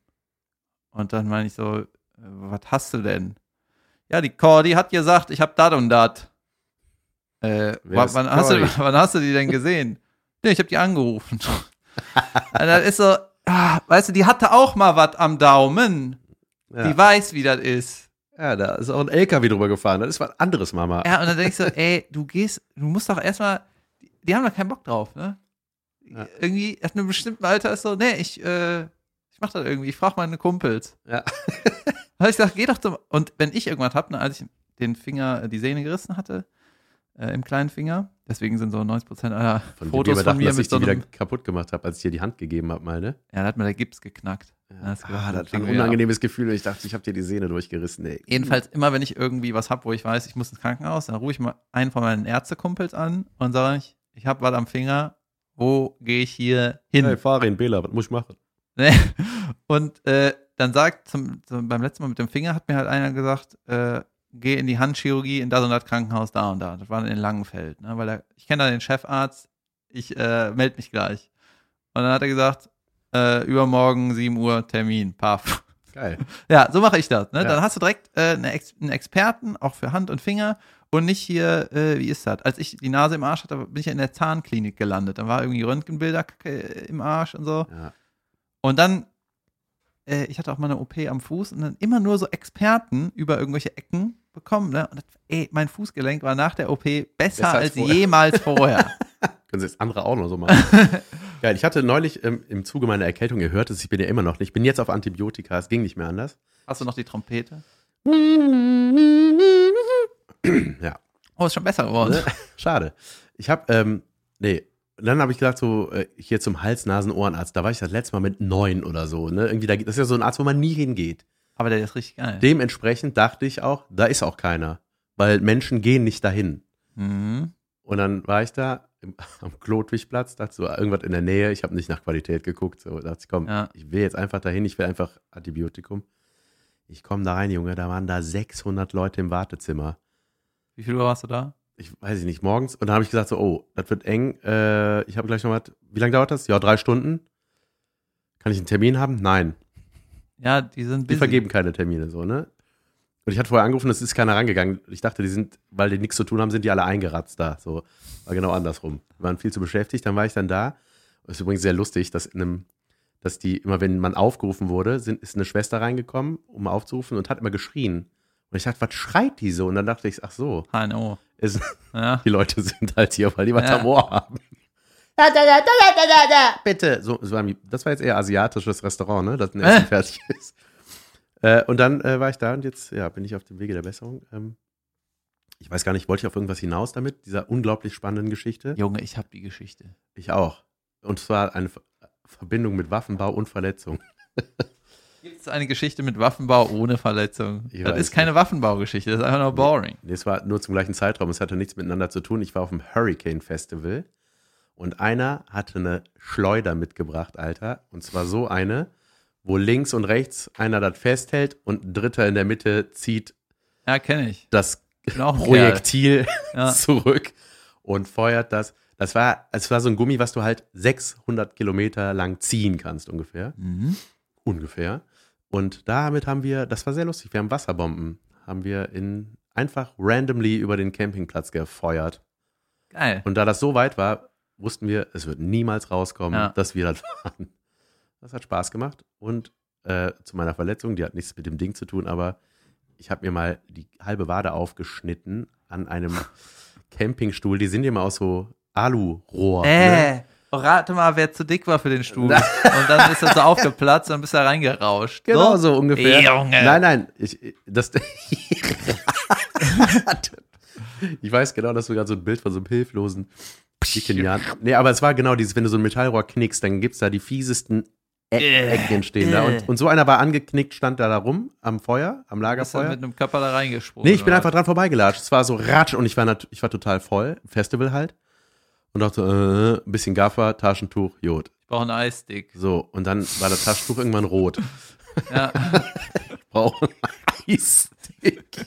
Und dann meine ich so, äh, was hast du denn? Ja, die Cordy hat gesagt, ich habe dat und dat. Äh, wann, hast du, wann hast du die denn gesehen? Nee, ich habe die angerufen. Und das ist so, ah, weißt du, die hatte auch mal was am Daumen. Ja. Die weiß, wie das ist. ja, da ist auch ein LKW drüber gefahren. Das ist was anderes, Mama. Ja, und dann denkst du, ey, du gehst, du musst doch erstmal, die, haben doch keinen Bock drauf, ne? Ja. Irgendwie, ab einem bestimmten Alter ist so, nee, ich, äh, ich mach das irgendwie, ich frag meine Kumpels. Ja. Und ich sag, geh doch zum, und wenn ich irgendwas hab, ne, als ich den Finger, äh, die Sehne gerissen hatte, äh, im kleinen Finger, deswegen sind so 90 Prozent aller Von Fotos von mir dass mit ich so die wieder einem, kaputt gemacht habe, als ich dir die Hand gegeben habe, mal, ne? ja, da hat mir der Gips geknackt. Ja. Das ah, war- das war ein unangenehmes Gefühl und ich dachte, ich habe dir die Sehne durchgerissen, ey. Jedenfalls immer, wenn ich irgendwie was hab, wo ich weiß, ich muss ins Krankenhaus, dann rufe ich mal einen von meinen Ärztekumpels an und sage ich, ich habe was am Finger, wo gehe ich hier hin? Hey, Farin, Bela, was muss ich machen? Ne? Und äh, dann sagt, zum, zum, beim letzten Mal mit dem Finger hat mir halt einer gesagt, äh, geh in die Handchirurgie in das und das Krankenhaus da und da. Das war in Langenfeld, ne? weil er, ich kenne da den Chefarzt, ich äh, melde mich gleich. Und dann hat er gesagt, äh, übermorgen 7 Uhr Termin, paff. Geil. Ja, so mache ich das. Ne? Ja. Dann hast du direkt äh, eine Ex einen Experten, auch für Hand und Finger. Und nicht hier, äh, wie ist das? Als ich die Nase im Arsch hatte, bin ich ja in der Zahnklinik gelandet. Dann war irgendwie Röntgenbilder äh, im Arsch und so. Ja. Und dann, äh, ich hatte auch mal eine OP am Fuß und dann immer nur so Experten über irgendwelche Ecken bekommen. Ne? Und das, ey, mein Fußgelenk war nach der OP besser, Besser als als vorher. jemals vorher. Können Sie jetzt andere auch noch so machen? Geil, ich hatte neulich ähm, im Zuge meiner Erkältung, ihr hört es, ich bin ja immer noch nicht, ich bin jetzt auf Antibiotika, es ging nicht mehr anders. Hast du noch die Trompete? ja, Oh, ist schon besser geworden. schade. Ich habe, ähm, nee, Und dann habe ich gedacht, so, äh, hier zum Hals-Nasen-Ohrenarzt, da war ich das letzte Mal mit neun oder so, ne? Irgendwie, da, das ist ja so ein Arzt, wo man nie hingeht. Aber der ist richtig geil. Dementsprechend dachte ich auch, da ist auch keiner. Weil Menschen gehen nicht dahin. Mhm. Und dann war ich da im, am Klotwigplatz, dachte so, irgendwas in der Nähe, ich habe nicht nach Qualität geguckt, so dachte ich, komm, Ja. ich will jetzt einfach dahin, ich will einfach Antibiotikum. Ich komme da rein, Junge, da waren da 600 Leute im Wartezimmer. Wie viel Uhr warst du da? Ich weiß ich nicht, morgens. Und dann habe ich gesagt so, oh, das wird eng. Äh, ich habe gleich noch was. Wie lange dauert das? Ja, drei Stunden. Kann ich einen Termin haben? Nein. Ja, die sind Die busy. vergeben keine Termine, so, ne? Und ich hatte vorher angerufen, es ist keiner rangegangen. Ich dachte, die sind, weil die nichts zu tun haben, sind die alle eingeratzt da. So, war genau andersrum. Die waren viel zu beschäftigt, dann war ich dann da. Das ist übrigens sehr lustig, dass in einem, dass die, immer wenn man aufgerufen wurde, sind, ist eine Schwester reingekommen, um aufzurufen und hat immer geschrien. Und ich dachte, was schreit die so? Und dann dachte ich, ach so, HNO. ist, Ja. die Leute sind halt hier, weil die was Ja. am Ohr haben. Da, da, da, da, da, da, da, bitte. So, das, war, das war jetzt eher asiatisches Restaurant, ne? Das ein Essen Äh. fertig ist. Äh, und dann äh, war ich da und jetzt ja, bin ich auf dem Wege der Besserung. Ähm, ich weiß gar nicht, wollte ich auf irgendwas hinaus damit, dieser unglaublich spannenden Geschichte? Junge, ich hab die Geschichte. Ich auch. Und zwar eine Ver Verbindung mit Waffenbau und Verletzung. Gibt es eine Geschichte mit Waffenbau ohne Verletzung? Ich das ist keine Waffenbaugeschichte, das ist einfach nur boring. Nee, es war nur zum gleichen Zeitraum, es hatte nichts miteinander zu tun. Ich war auf dem Hurricane Festival und einer hatte eine Schleuder mitgebracht, Alter. Und zwar so eine, wo links und rechts einer das festhält und ein Dritter in der Mitte zieht Ja, kenne ich. das Projektil Ja. zurück und feuert das. Das war, es war so ein Gummi, was du halt 600 Kilometer lang ziehen kannst ungefähr. Mhm. Ungefähr. Und damit haben wir, das war sehr lustig, wir haben Wasserbomben, haben wir in einfach randomly über den Campingplatz gefeuert. Geil. Und da das so weit war, wussten wir, es wird niemals rauskommen, Ja. dass wir das waren. Das hat Spaß gemacht. Und äh, zu meiner Verletzung, die hat nichts mit dem Ding zu tun, aber ich habe mir mal die halbe Wade aufgeschnitten an einem Campingstuhl. Die sind immer aus so Alurohr. Ne? Rate mal, wer zu dick war für den Stuhl. Und dann ist er so aufgeplatzt und dann bist du da reingerauscht. Genau so ungefähr. Junge. Nein, nein, ich, das, ich weiß genau, dass du gerade so ein Bild von so einem hilflosen dicken Jan. Nee, aber es war genau dieses, wenn du so ein Metallrohr knickst, dann gibt's da die fiesesten Eck, Äh, Ecken stehen da. Und, und so einer war angeknickt, stand da, da rum am Feuer, am Lagerfeuer. mit einem Körper da reingesprungen. Nee, ich bin einfach dran vorbeigelatscht. Es war so ratsch und ich war, ich war total voll. Festival halt. Und dachte, äh, ein bisschen Gaffer, Taschentuch, Jod. Ich brauche einen Eisstick. So, und dann war das Taschentuch irgendwann rot. Ja. Brauchen Eisstick.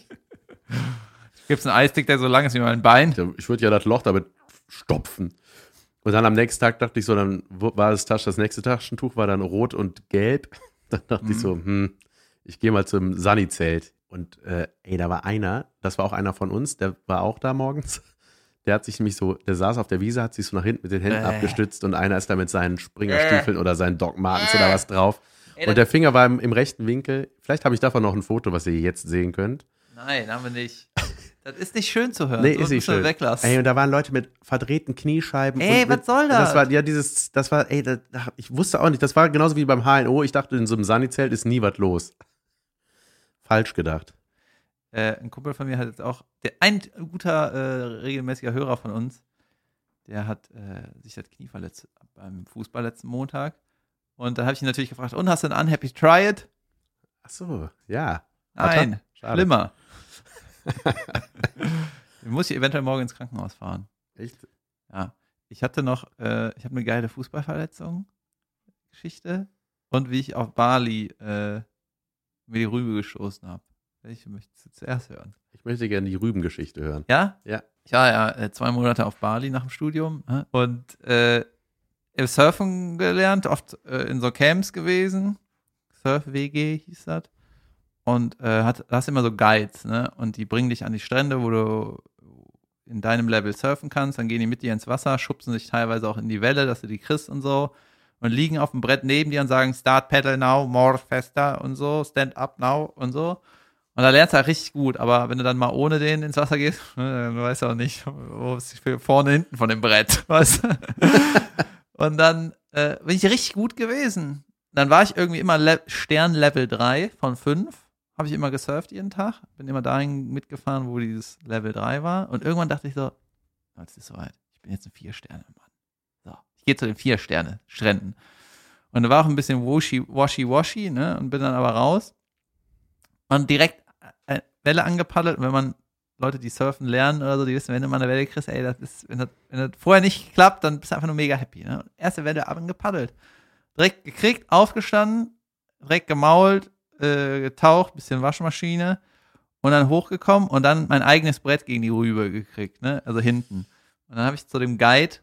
Gibt's einen Eisstick, der so lang ist wie mein Bein? Ich würde ja das Loch damit stopfen. Und dann am nächsten Tag dachte ich so, dann war das Tasch, das nächste Taschentuch war dann rot und gelb. Dann dachte ich so, hm, ich gehe mal zum Sunny-Zelt. Und äh, ey, da war einer, das war auch einer von uns, der war auch da morgens. Der hat sich nämlich so, der saß auf der Wiese, hat sich so nach hinten mit den Händen Äh. abgestützt und einer ist da mit seinen Springerstiefeln oder seinen Doc Martens oder was drauf. Ey, Und der Finger war im, im rechten Winkel. Vielleicht habe ich davon noch ein Foto, was ihr jetzt sehen könnt. Nein, haben wir nicht. Das ist nicht schön zu hören. Nee, So ist nicht schön. weglassen. Ey, und da waren Leute mit verdrehten Kniescheiben. Ey, was mit, soll das? Das war, ja, dieses, das war, ey, das, ich wusste auch nicht, das war genauso wie beim HNO. Ich dachte, in so einem Sunny-Zelt ist nie was los. Falsch gedacht. Äh, ein Kumpel von mir hat jetzt auch, der, ein guter, äh, regelmäßiger Hörer von uns, der hat äh, sich das Knie verletzt beim Fußball letzten Montag. Und dann habe ich ihn natürlich gefragt, und hast du einen Unhappy Try It? Ach so, ja. Nein, Schade. schlimmer. ich muss ich eventuell morgen ins Krankenhaus fahren. Echt? Ja. Ich hatte noch, äh, ich habe eine geile Fußballverletzung, Geschichte. Und wie ich auf Bali äh, mir die Rübe gestoßen habe. Welche möchtest du zuerst hören? Ich möchte gerne die Rübengeschichte hören. Ja? Ja. Ich war ja äh, zwei Monate auf Bali nach dem Studium äh, und äh, Surfen gelernt, oft äh, in so Camps gewesen. Surf-WG hieß das. Und äh, hat, hast immer so Guides, ne? Und die bringen dich an die Strände, wo du in deinem Level surfen kannst. Dann gehen die mit dir ins Wasser, schubsen sich teilweise auch in die Welle, dass du die kriegst und so. Und liegen auf dem Brett neben dir und sagen, Start Pedal now, more faster und so, stand up now und so. Und da lernst du halt richtig gut, aber wenn du dann mal ohne den ins Wasser gehst, ne, dann weißt du auch nicht, wo die vorne, hinten von dem Brett, weißt du? Und dann äh, bin ich richtig gut gewesen. Dann war ich irgendwie immer Le Stern Level 3 von 5. Habe ich immer gesurft jeden Tag. Bin immer dahin mitgefahren, wo dieses Level 3 war. Und irgendwann dachte ich so, "Oh, jetzt ist soweit. Ich bin jetzt ein Vier-Sterne-Mann. So, ich gehe zu den Vier-Sterne-Stränden. Und da war auch ein bisschen washy-washy, ne? Und bin dann aber raus. Und direkt Welle angepaddelt. Und wenn man Leute, die surfen lernen oder so, die wissen, wenn du mal eine Welle kriegst, ey, das ist, wenn das, wenn das vorher nicht klappt, dann bist du einfach nur mega happy. Ne? Erste Welle angepaddelt. Direkt gekriegt, aufgestanden, direkt gemault, äh, getaucht, bisschen Waschmaschine und dann hochgekommen und dann mein eigenes Brett gegen die Rübe gekriegt, ne? Also hinten. Und dann habe ich zu dem Guide,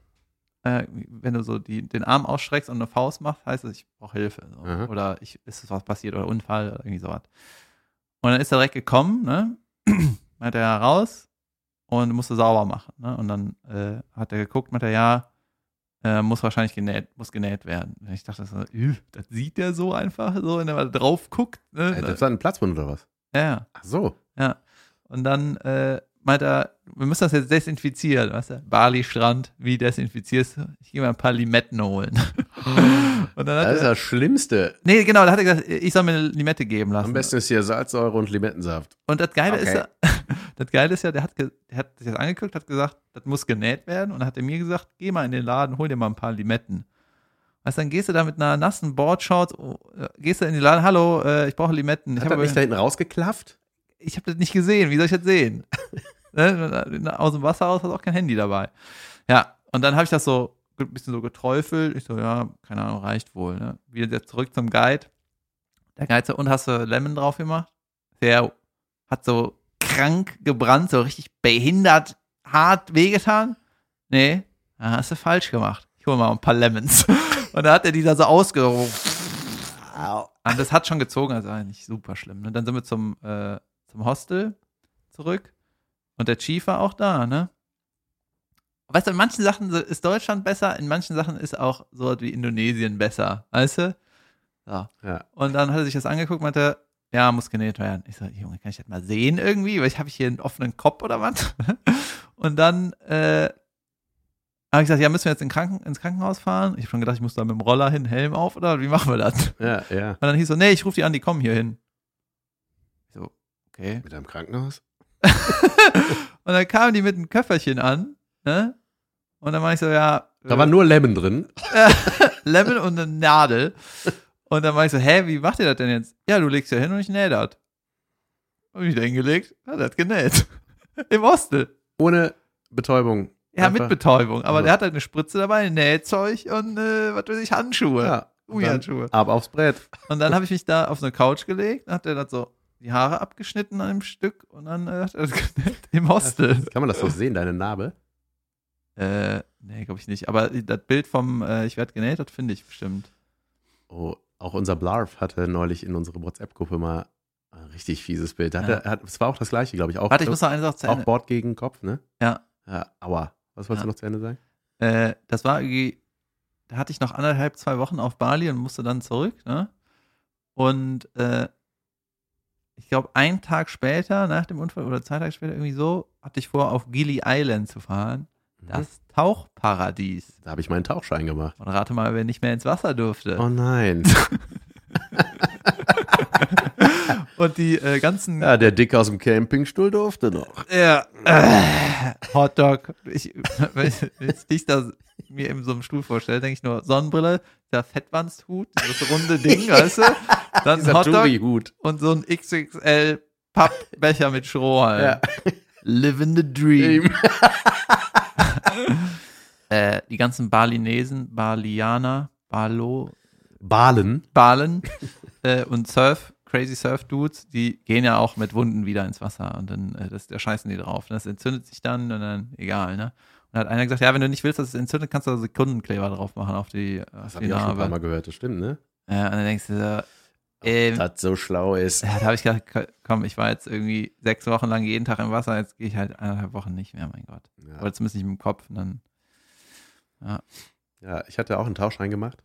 äh, wenn du so die, den Arm ausstreckst und eine Faust machst, heißt das, ich brauche Hilfe. So. Oder ich, ist was passiert oder Unfall oder irgendwie sowas. Und dann ist er direkt gekommen, ne? meinte er raus und musste sauber machen. Ne? Und dann äh, hat er geguckt, meinte er, ja, äh, muss wahrscheinlich genäht, muss genäht werden. Und ich dachte so, "Üh, das sieht der so einfach, so, wenn er mal drauf guckt. Ne? Äh, Das war ein Platzwund oder was? ja, ja. Ach so. Ja. Und dann äh, meint er, wir müssen das jetzt desinfizieren, weißt du? Bali-Strand, wie desinfizierst du? Ich gehe mal ein paar Limetten holen. und dann hat Das ist er, das Schlimmste. nee, genau, da hat er gesagt, ich soll mir eine Limette geben lassen. Am besten ist hier Salzsäure und Limettensaft. Und das Geile ist Okay. ja, das Geile ist ja, der hat, der hat sich das angeguckt, hat gesagt, das muss genäht werden und dann hat er mir gesagt, geh mal in den Laden, hol dir mal ein paar Limetten. Weißt du, dann gehst du da mit einer nassen Boardshorts, oh, äh, gehst du in den Laden, hallo, äh, ich brauche Limetten. Ich Hat habe er nicht da hinten rausgeklafft? Ich hab das nicht gesehen, wie soll ich das sehen? ne? Aus dem Wasser raus hast auch kein Handy dabei. Ja, und dann habe ich das so ein bisschen so geträufelt. Ich so, ja, keine Ahnung, reicht wohl. Ne? Wieder zurück zum Guide. Der Geizer, und hast du Lemon drauf gemacht? Der hat so krank gebrannt, so richtig behindert hart wehgetan? Nee, da hast du falsch gemacht. Ich hole mal ein paar Lemons. Und da hat er die da so ausgerufen. Und das hat schon gezogen, also eigentlich super schlimm. Ne? Dann sind wir zum, äh, zum Hostel zurück. Und der Chief war auch da, ne? Weißt du, in manchen Sachen ist Deutschland besser, in manchen Sachen ist auch so wie Indonesien besser, weißt du? So. Ja. Und dann hat er sich das angeguckt und meinte, ja, muss genäht werden. Ich so, Junge, kann ich das mal sehen irgendwie? Weil ich habe hier einen offenen Kopf oder was? Und dann äh, habe ich gesagt, ja, müssen wir jetzt in Kranken ins Krankenhaus fahren? Ich habe schon gedacht, ich muss da mit dem Roller hin, Helm auf oder wie machen wir das? Ja, ja. Und dann hieß so, nee, ich rufe die an, die kommen hier hin. Okay. Mit einem Krankenhaus? und dann kamen die mit einem Köfferchen an, ne? Und dann war ich so, ja. Da war nur Lemon drin. Lemon und eine Nadel. Und dann war ich so, hä, wie macht ihr das denn jetzt? Ja, du legst ja hin und ich nähe das. Hab ich da hingelegt, hat das genäht. Im Hostel. Ohne Betäubung. Ja, Einfach- mit Betäubung. Aber Also. der hat halt eine Spritze dabei, ein Nähzeug und, äh, was weiß ich, Handschuhe. Ja. und dann Gummihandschuhe. Ab aufs Brett. Und dann habe ich mich da auf eine Couch gelegt, dann hat er das so die Haare abgeschnitten an einem Stück und dann äh, das im Hostel. Kann man das so sehen, deine Narbe? Äh, nee, glaube ich nicht. Aber das Bild vom äh, Ich werde genäht, das finde ich bestimmt. Oh, auch unser Blarf hatte neulich in unsere WhatsApp-Gruppe mal ein richtig fieses Bild. Da Hat Ja. hat, es war auch das gleiche, glaube ich. Auch, Warte, ich muss noch eine Sache zu auch Ende. Bord gegen Kopf, ne? Ja. Ja, aua. Was wolltest Ja. du noch zu Ende sagen? Äh, das war irgendwie, da hatte ich noch anderthalb, zwei Wochen auf Bali und musste dann zurück, ne? Und äh, ich glaube, einen Tag später, nach dem Unfall oder zwei Tage später, irgendwie so, hatte ich vor, auf Gili Island zu fahren. Das Tauchparadies. Da habe ich meinen Tauchschein gemacht. Und rate mal, wer nicht mehr ins Wasser durfte. Oh nein. Und die äh, ganzen ja, der Dick aus dem Campingstuhl durfte noch. Ja. Äh, Hotdog. Ich, wenn ich dich da mir in so einem Stuhl vorstelle, denke ich nur Sonnenbrille, der Fettwandshut, dieses runde Ding, weißt du? Dann Dieser Hotdog Touri-Hut. und so ein XXL Pappbecher mit Strohhalm. Ja. Living the dream. Äh, die ganzen Balinesen, Balianer, Balo, Balen. Balen äh, und Surf, Crazy Surf Dudes, die gehen ja auch mit Wunden wieder ins Wasser und dann äh, das, da scheißen die drauf. Das entzündet sich dann und dann egal, ne? Und hat einer gesagt, ja, wenn du nicht willst, dass es entzündet, kannst du da Sekundenkleber drauf machen auf die, auf Das habe ich auch schon ein paar. Mal gehört, das stimmt, ne? Ja, und dann denkst du so, ähm, Das so schlau ist. ja, da habe ich gedacht, komm, ich war jetzt irgendwie sechs Wochen lang jeden Tag im Wasser, jetzt gehe ich halt eineinhalb Wochen nicht mehr, mein Gott. Ja. Oder zumindest nicht mit dem Kopf. Und dann ja, ich hatte auch einen Tauchschein gemacht.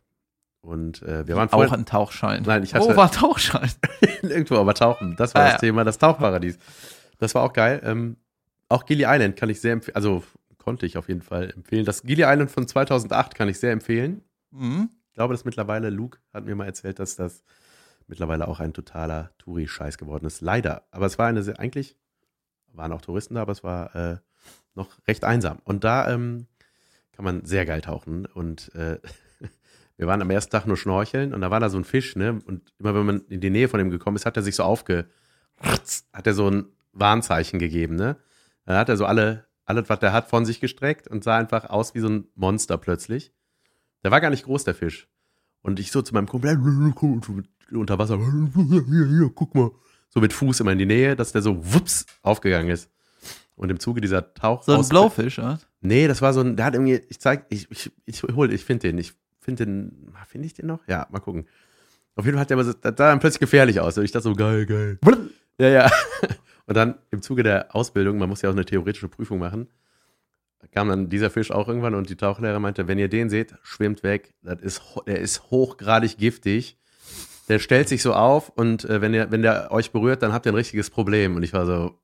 Und äh, wir waren auch vorher ein Tauchschein. Nein, ich hatte- Wo war Tauchschein? irgendwo, aber tauchen. Das war Ah, das ja. Thema, das Tauchparadies. Das war auch geil. Ähm, auch Gili Island kann ich sehr empfehlen, also konnte ich auf jeden Fall empfehlen. Das Gili Island von 2008 kann ich sehr empfehlen. Mhm. Ich glaube, dass mittlerweile, Luke hat mir mal erzählt, dass das mittlerweile auch ein totaler Touri-Scheiß geworden ist. Leider. Aber es war eine sehr, eigentlich waren auch Touristen da, aber es war äh, noch recht einsam. Und da ähm, kann man sehr geil tauchen. Und äh, wir waren am ersten Tag nur schnorcheln und da war da so ein Fisch, ne? Und immer wenn man in die Nähe von ihm gekommen ist, hat er sich so aufge, hat er so ein Warnzeichen gegeben, ne? Dann hat er so alle, alles, was der hat, von sich gestreckt und sah einfach aus wie so ein Monster plötzlich. Der war gar nicht groß, der Fisch. Und ich so zu meinem Kumpel, unter Wasser, hier, hier, guck mal. So mit Fuß immer in die Nähe, dass der so wups aufgegangen ist. Und im Zuge dieser Tauch. So ein Blowfish, oder? Nee, das war so ein, der hat irgendwie, ich zeig, ich, ich, ich hol, ich finde den, ich finde den, finde ich den noch? Ja, mal gucken. Auf jeden Fall hat der aber, so- das sah dann plötzlich gefährlich aus. Und ich dachte so, geil, geil. Ja, ja. Und dann im Zuge der Ausbildung, man muss ja auch eine theoretische Prüfung machen, kam dann dieser Fisch auch irgendwann und die Tauchlehrer meinte, wenn ihr den seht, schwimmt weg. Das ist, der ist hochgradig giftig. Der stellt sich so auf und äh, wenn, ihr, wenn der euch berührt, dann habt ihr ein richtiges Problem. Und ich war so,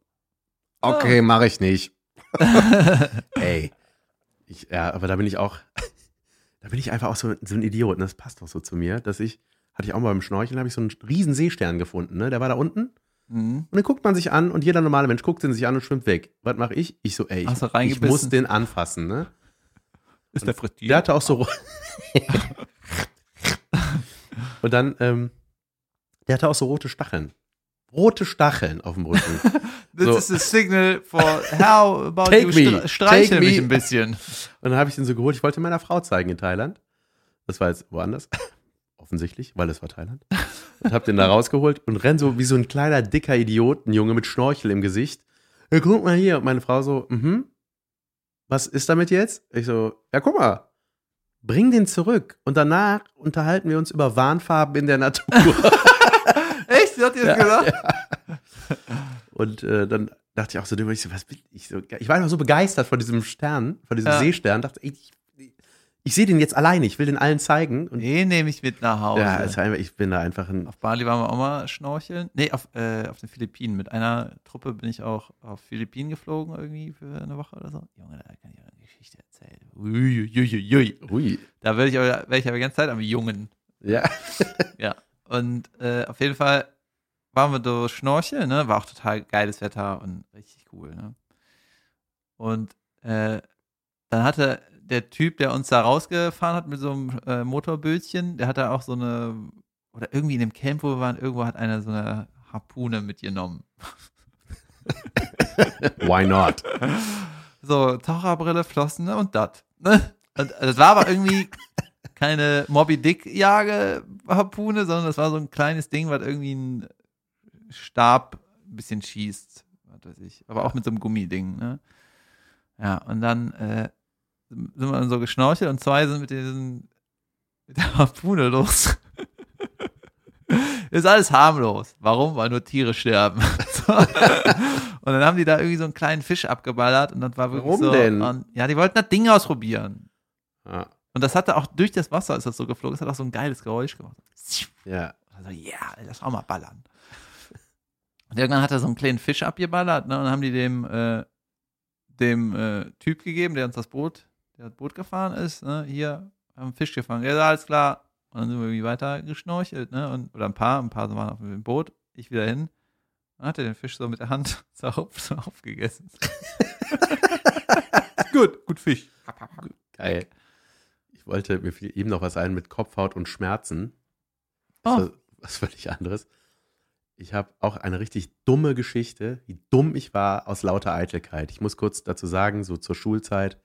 okay, mache ich nicht. Ey. Ich, ja, aber da bin ich auch, da bin ich einfach auch so, so ein Idiot. Und das passt auch so zu mir, dass ich, hatte ich auch mal beim Schnorcheln, habe ich so einen riesen Seestern gefunden, ne? Der war da unten. Mhm. Und dann guckt man sich an und jeder normale Mensch guckt den sich an und schwimmt weg. Was mache ich? Ich so, ey, ich, ich muss den anfassen, ne? Ist der frittiert? Der hatte auch so. und dann, ähm, der hatte auch so rote Stacheln. Rote Stacheln auf dem Rücken. This So. is a signal for how about Take you me, stre streichel take mich me. ein bisschen. Und dann habe ich den so geholt. Ich wollte meiner Frau zeigen in Thailand. Das war jetzt woanders. Offensichtlich, weil es war Thailand. und hab den da rausgeholt und renn so wie so ein kleiner, dicker Idiotenjunge mit Schnorchel im Gesicht. Ja, guck mal hier. Und meine Frau so, mhm. Was ist damit jetzt? Ich so, ja, guck mal. Bring den zurück. Und danach unterhalten wir uns über Warnfarben in der Natur. Echt? Hat ihr das gesagt? Ja. Und äh, dann dachte ich auch so, ich so, was bin ich so? Ich war einfach so begeistert von diesem Stern, von diesem Ja. Seestern. Dachte, ey, ich, ich sehe den jetzt alleine. Ich will den allen zeigen. Und Den nehme ich mit nach Hause. ja, einfach, ich bin da einfach ein. Auf Bali waren wir auch mal schnorcheln. Nee, auf, äh, auf den Philippinen. Mit einer Truppe bin ich auch auf Philippinen geflogen, irgendwie für eine Woche oder so. Junge, da kann ich Geschichte erzählen. Uiuiuiui. Ui. Da werde ich aber, werd ich aber die ganze Zeit am Jungen. Ja. Ja. Und äh, auf jeden Fall waren wir so schnorcheln, ne? War auch total geiles Wetter und richtig cool, ne? Und äh, dann hatte der Typ, der uns da rausgefahren hat mit so einem äh, Motorbötchen, der hatte auch so eine, oder irgendwie in dem Camp, wo wir waren, irgendwo hat einer so eine Harpune mitgenommen. Why not? So, Taucherbrille, Flossen ne, und das. Ne? Und das war aber irgendwie keine Moby Dick Jage-Harpune, sondern das war so ein kleines Ding, was irgendwie einen Stab ein bisschen schießt. Was weiß ich. Aber auch mit so einem Gummiding, ne? Ja, und dann äh, sind wir dann so geschnorchelt und zwei sind mit diesen mit der Harpune los. Ist alles harmlos. Warum? Weil nur Tiere sterben. So. Und dann haben die da irgendwie so einen kleinen Fisch abgeballert und das war wirklich Warum so. denn? Und, ja, die wollten das Ding ausprobieren. Ja. Und das hatte auch durch das Wasser ist das so geflogen. Es hat auch so ein geiles Geräusch gemacht. ja. Also, ja, lass auch mal ballern. Und irgendwann hat er so einen kleinen Fisch abgeballert, ne? Und dann haben die dem, äh, dem äh, Typ gegeben, der uns das Boot, der das Boot gefahren ist, ne? Hier, haben einen Fisch gefangen. Ja, alles klar. Und dann sind wir irgendwie weiter geschnorchelt, ne? Und, oder ein paar, ein paar waren auf dem Boot, ich wieder hin. Dann hat er den Fisch so mit der Hand so auf, so aufgegessen. gut, gut Fisch. Geil. Ich wollte mir fiel eben noch was ein mit Kopfhaut und Schmerzen. Oh. Das war was völlig anderes. Ich habe auch eine richtig dumme Geschichte, wie dumm ich war aus lauter Eitelkeit. Ich muss kurz dazu sagen, so zur Schulzeit.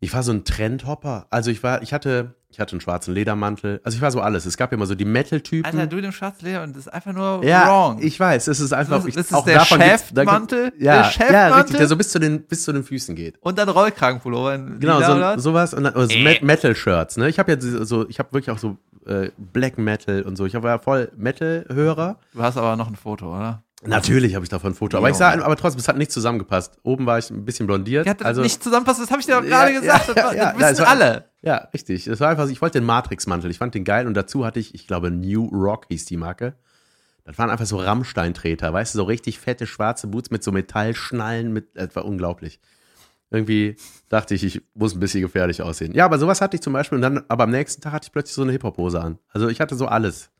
Ich war so ein Trendhopper. Also ich war, ich hatte, ich hatte einen schwarzen Ledermantel. Also ich war so alles. Es gab ja immer so die Metal-Typen. Alter, du dem Schwarzleder und das ist einfach nur ja, wrong. ich weiß. Es ist einfach. Das ist- das ist auch der Chefmantel? Ja, Der ja, Chefmantel? richtig, der so bis zu den bis zu den Füßen geht. und dann Rollkragenpullover. Genau, so, sowas und dann, also Äh. Met- Metal-Shirts, ne? Ich habe ja so, so, ich habe wirklich auch so äh, Black Metal und so. Ich war ja voll Metal-Hörer. Du hast aber noch ein Foto, oder? Natürlich habe ich davon ein Foto, aber ich sah, aber trotzdem, es hat nicht zusammengepasst. Oben war ich ein bisschen blondiert. Die hat also, nicht zusammenpasst, das habe ich dir doch Ja, gerade ja, gesagt. ja, das, war- ja, das ja, wissen war- alle. Ja, richtig. Es war einfach, ich wollte den Matrix-Mantel. Ich fand den geil und dazu hatte ich, ich glaube, New Rock hieß die Marke. Das waren einfach so Rammsteintreter, weißt du, so richtig fette schwarze Boots mit so Metallschnallen, mit, das war unglaublich. Irgendwie dachte ich, ich muss ein bisschen gefährlich aussehen. Ja, aber sowas hatte ich zum Beispiel und dann, aber am nächsten Tag hatte ich plötzlich so eine Hip-Hop-Hose an. Also ich hatte so alles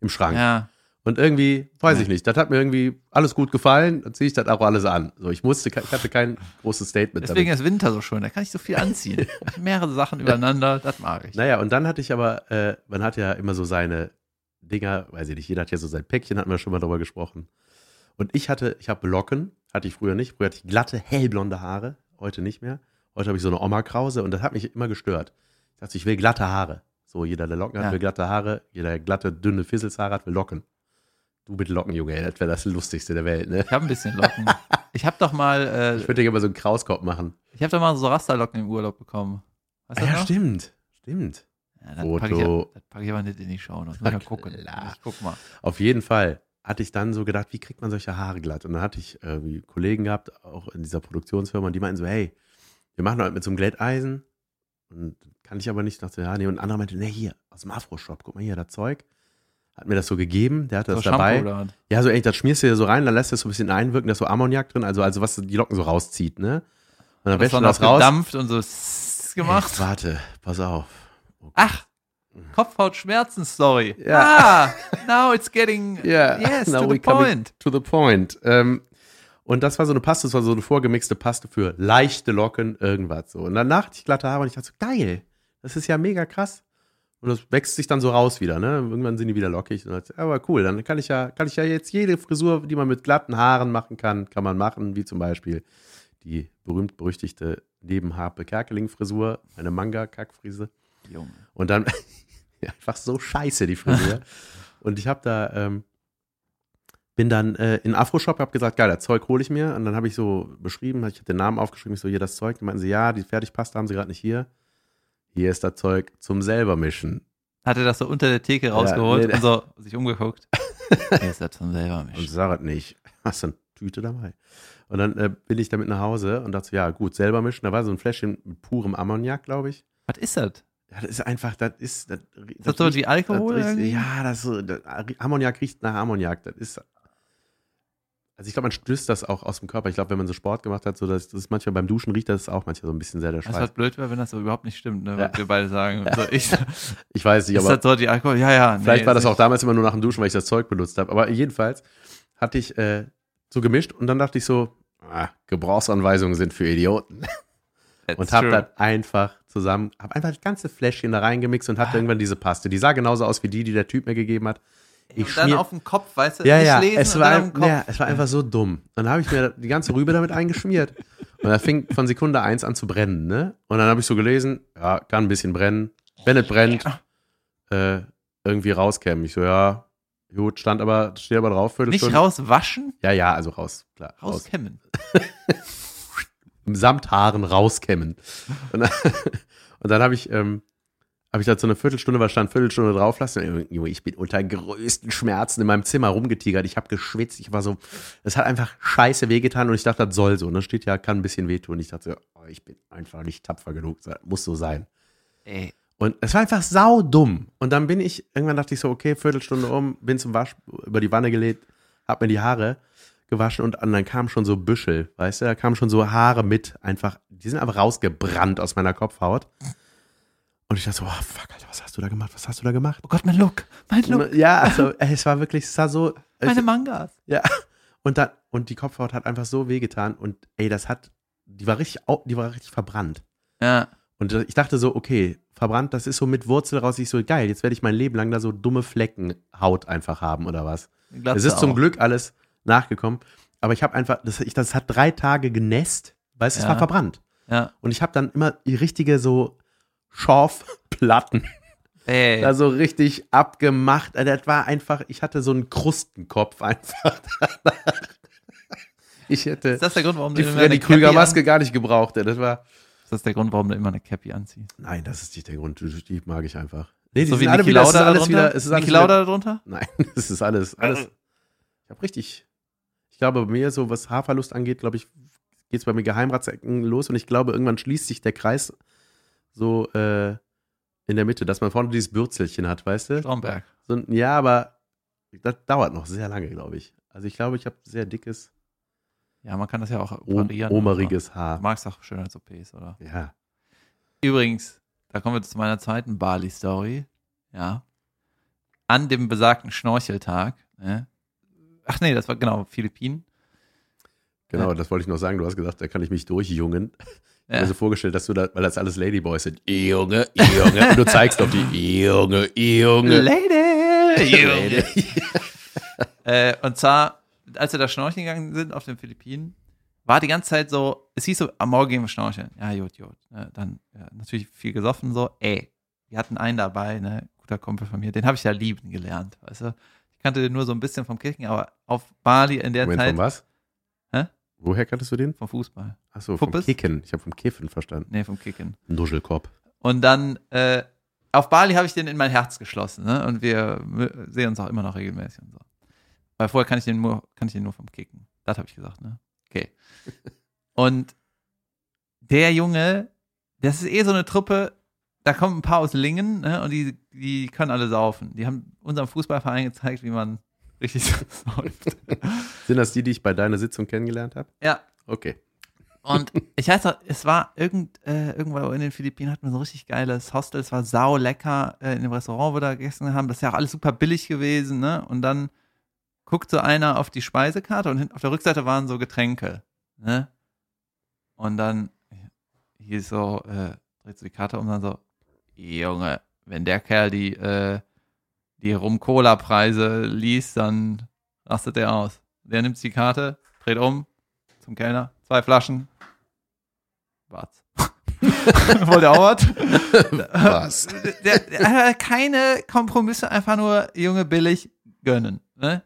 im Schrank. Ja. Und irgendwie, weiß ich nicht, das hat mir irgendwie alles gut gefallen, dann ziehe ich das auch alles an. So, ich musste, ich hatte kein großes Statement Deswegen damit. ist Winter so schön, da kann ich so viel anziehen. Mehrere Sachen übereinander, das mag ich. Naja, und dann hatte ich aber, äh, man hat ja immer so seine Dinger, weiß ich nicht, jeder hat ja so sein Päckchen, hatten wir schon mal drüber gesprochen. Und ich hatte, ich habe Locken, hatte ich früher nicht. Früher hatte ich glatte, hellblonde Haare, heute nicht mehr. Heute habe ich so eine Oma-Krause und das hat mich immer gestört. Ich dachte, ich will glatte Haare. So, jeder, der Locken hat, Ja. will glatte Haare. Jeder, der glatte, dünne Fizzelshaare hat, will Locken. Du mit Locken, Junge, das wäre das Lustigste der Welt, ne? Ich habe ein bisschen Locken. Ich habe doch mal, äh, Ich würde dir immer so einen Krauskopf machen. ich habe doch mal so Rasterlocken im Urlaub bekommen. Weißt du Ah, ja, noch? stimmt. Stimmt. Ja, das packe ich, pack ich aber nicht in die Show. Ich mal gucken. Ich guck mal. Auf jeden Fall hatte ich dann so gedacht, wie kriegt man solche Haare glatt? Und dann hatte ich irgendwie Kollegen gehabt, auch in dieser Produktionsfirma, und die meinten so, hey, wir machen heute mit so einem Glätteisen. Und kann ich aber nicht. Dachte, ja, nee. Und ein anderer meinte, nee, hier, aus dem Afro-Shop, guck mal hier, das Zeug. Hat mir das so gegeben, der hatte das Shampoo dabei. oder? Ja, so echt, das schmierst du dir so rein, dann lässt du es so ein bisschen einwirken, da ist so Ammoniak drin, also, also was die Locken so rauszieht, ne? Und dann Das war du das raus. gedampft und so gemacht. Ey, warte, pass auf. Ach, Kopfhautschmerzen-Story. Ja. Ah, now it's getting, Ja, yes, now to the point. To the point. Ähm, und das war so eine Paste, das war so eine vorgemixte Paste für leichte Locken, irgendwas so. Und danach hatte ich glatte Haare und ich dachte so, geil, das ist ja mega krass. Und das wächst sich dann so raus wieder, ne? Irgendwann sind die wieder lockig. Und dann, aber cool, dann kann ich ja, kann ich ja jetzt jede Frisur, die man mit glatten Haaren machen kann, kann man machen, wie zum Beispiel die berühmt-berüchtigte Nebenharpe Kerkeling-Frisur, eine Manga-Kackfrise. Junge. Und dann einfach so scheiße, die Frisur. Und ich habe da, ähm, bin dann äh, in Afro-Shop, habe gesagt, geil, das Zeug hole ich mir. Und dann habe ich so beschrieben, ich habe den Namen aufgeschrieben, ich so, hier das Zeug. Die meinten sie, ja, die Fertigpasta haben sie gerade nicht hier. Hier ist das Zeug zum selber mischen. Hat er das so unter der Theke rausgeholt nee, und so sich umgeguckt? Hier ist das zum selber Und mischen. sag es nicht. Hast du eine Tüte dabei? Und dann äh, bin ich damit nach Hause und dachte ja, gut, selber mischen. Da war so ein Fläschchen mit purem Ammoniak, glaube ich. Was ist das? Ja, das ist einfach, das ist. Das, Ist das so wie Alkohol? das riecht, ja, das, ist so, das Ammoniak riecht nach Ammoniak. Das ist. Also ich glaube, man stößt das auch aus dem Körper. Ich glaube, wenn man so Sport gemacht hat, so das, das ist manchmal beim Duschen riecht das auch manchmal so ein bisschen sehr der Das Schweiß. was blöd wäre, wenn das so überhaupt nicht stimmt, ne? Ja. Was wir beide sagen. So, ich, ist Ich weiß nicht, aber das so die Alkohol? Ja, ja. vielleicht nee, war das ist auch damals immer nur nach dem Duschen, weil ich das Zeug benutzt habe. Aber jedenfalls hatte ich äh, so gemischt und dann dachte ich so, ah, Gebrauchsanweisungen sind für Idioten. That's und habe das einfach zusammen, habe einfach das ganze Fläschchen da reingemixt und hatte Ah. irgendwann diese Paste. Die sah genauso aus wie die, die der Typ mir gegeben hat. Ich und dann schmier- auf dem Kopf, weißt du? ja, nicht ja, lesen es und war, dann auf dem Kopf. ja, es war einfach so dumm. Dann habe ich mir die ganze Rübe damit eingeschmiert. Und da fing von Sekunde eins an zu brennen, ne? Und dann habe ich so gelesen, ja, kann ein bisschen brennen. Wenn es brennt, äh, irgendwie rauskämen. Ich so, ja, gut, stand aber, steht aber drauf, Nicht Viertelstunde. rauswaschen, Ja, ja, also raus, klar. Raus. rauskämmen. Samt Haaren rauskämmen. Und dann, dann habe ich, ähm, habe ich da so eine Viertelstunde, was stand Viertelstunde drauf lassen. Junge, ich bin unter größten Schmerzen in meinem Zimmer rumgetigert. Ich habe geschwitzt. Ich war so, es hat einfach scheiße wehgetan und ich dachte, das soll so. Und da steht ja, kann ein bisschen wehtun. Ich dachte, so, oh, ich bin einfach nicht tapfer genug. Das muss so sein. Ey, Und es war einfach saudumm. Und dann bin ich, irgendwann dachte ich so, okay, Viertelstunde um, bin zum Wasch, über die Wanne gelegt, hab mir die Haare gewaschen und dann kamen schon so Büschel, weißt du, da kamen schon so Haare mit, einfach, die sind einfach rausgebrannt aus meiner Kopfhaut. Und ich dachte so, oh fuck, Alter, was hast du da gemacht? Was hast du da gemacht? oh Gott, mein Look, mein Look, Ja, also, ey, es war wirklich, es sah so, meine Mangas. ja. Und dann, und die Kopfhaut hat einfach so wehgetan und ey, das hat, die war richtig, die war richtig verbrannt. Ja, Und ich dachte so, okay, verbrannt, das ist so mit Wurzel raus. Ich so, geil, jetzt werde ich mein Leben lang da so dumme Flecken Haut einfach haben oder was. Es ist zum auch. Glück alles nachgekommen. Aber ich habe einfach, das, ich, das hat drei Tage genässt, weil es Ja. war verbrannt. Ja. Und ich habe dann immer die richtige so Schorfplatten Ey, da so richtig abgemacht. Also Das war einfach, ich hatte so einen Krustenkopf einfach danach. Ich hätte ist das der Grund, warum die du immer Freddy eine Cappy Krüger Maske an- gar nicht gebraucht. Das war, Ist das der Grund, warum du immer eine Cappy anziehst? Nein, das ist nicht der Grund. Die mag ich einfach. Nee, die so wie alle Niki wieder, Lauda alles darunter? wieder, ist alles Niki wieder, Lauda darunter? Nein, es ist alles, alles. Ich habe richtig, ich glaube, bei mir so, was Haarverlust angeht, glaube ich, geht es bei mir Geheimratsecken los und ich glaube, irgendwann schließt sich der Kreis so äh, in der Mitte, dass man vorne dieses Bürzelchen hat, weißt du? Stromberg. So, ja, aber das dauert noch sehr lange, glaube ich. Also ich glaube, ich habe sehr dickes, Ja, man kann das ja auch operieren. omeriges Du Haar. magst auch Schönheits-OPs, oder? Ja. Übrigens, da kommen wir zu meiner zweiten Bali-Story. Ja. An dem besagten Schnorcheltag. Ne? Ach nee, das war genau Philippinen. Genau, Ja. das wollte ich noch sagen. Du hast gesagt, da kann ich mich durchjungen. Ja. mir so vorgestellt, dass du da, weil das alles Ladyboys sind. Junge, Junge. Und du zeigst auf die Junge, Junge. Lady! Junge. äh, und zwar, als wir da schnorcheln gegangen sind auf den Philippinen, war die ganze Zeit so, es hieß so, am Morgen gehen wir schnorcheln. Ja, gut, gut. Ne, dann ja, natürlich viel gesoffen, so, ey, wir hatten einen dabei, ne, guter Kumpel von mir, den habe ich ja lieben gelernt, weißt du. Ich kannte den nur so ein bisschen vom Kicken, aber auf Bali in der Moment, Zeit von was? Woher kanntest du den? vom Fußball. Achso, vom? Kicken. Ich habe vom Kiffen verstanden. Nee, vom Kicken. Nuschelkopf. Und dann äh, auf Bali habe ich den in mein Herz geschlossen, ne? Und wir sehen uns auch immer noch regelmäßig und so. Weil vorher kann ich den nur, kann ich den nur vom Kicken. Das habe ich gesagt, ne? Okay. Und der Junge, das ist eh so eine Truppe, da kommen ein paar aus Lingen, ne? Und die, die können alle saufen. Die haben unserem Fußballverein gezeigt, wie man richtig säuft. Sind das die, die ich bei deiner Sitzung kennengelernt habe? Ja, Okay. Und ich weiß noch, es war irgend, äh, irgendwo in den Philippinen hatten wir so ein richtig geiles Hostel. Es war sau lecker äh, in dem Restaurant, wo wir da gegessen haben. Das ist ja auch alles super billig gewesen, ne? Und dann guckt so einer auf die Speisekarte und auf der Rückseite waren so Getränke, ne? Und dann hieß so, äh, dreht so die Karte um und dann so, Junge, wenn der Kerl die, äh, die Rum-Cola-Preise liest, dann rastet der aus. Der nimmt die Karte, dreht um zum Kellner, zwei Flaschen. Was? Wollt ihr auch was? Was? Der, der, der, keine Kompromisse, einfach nur Junge billig, gönnen. Ne?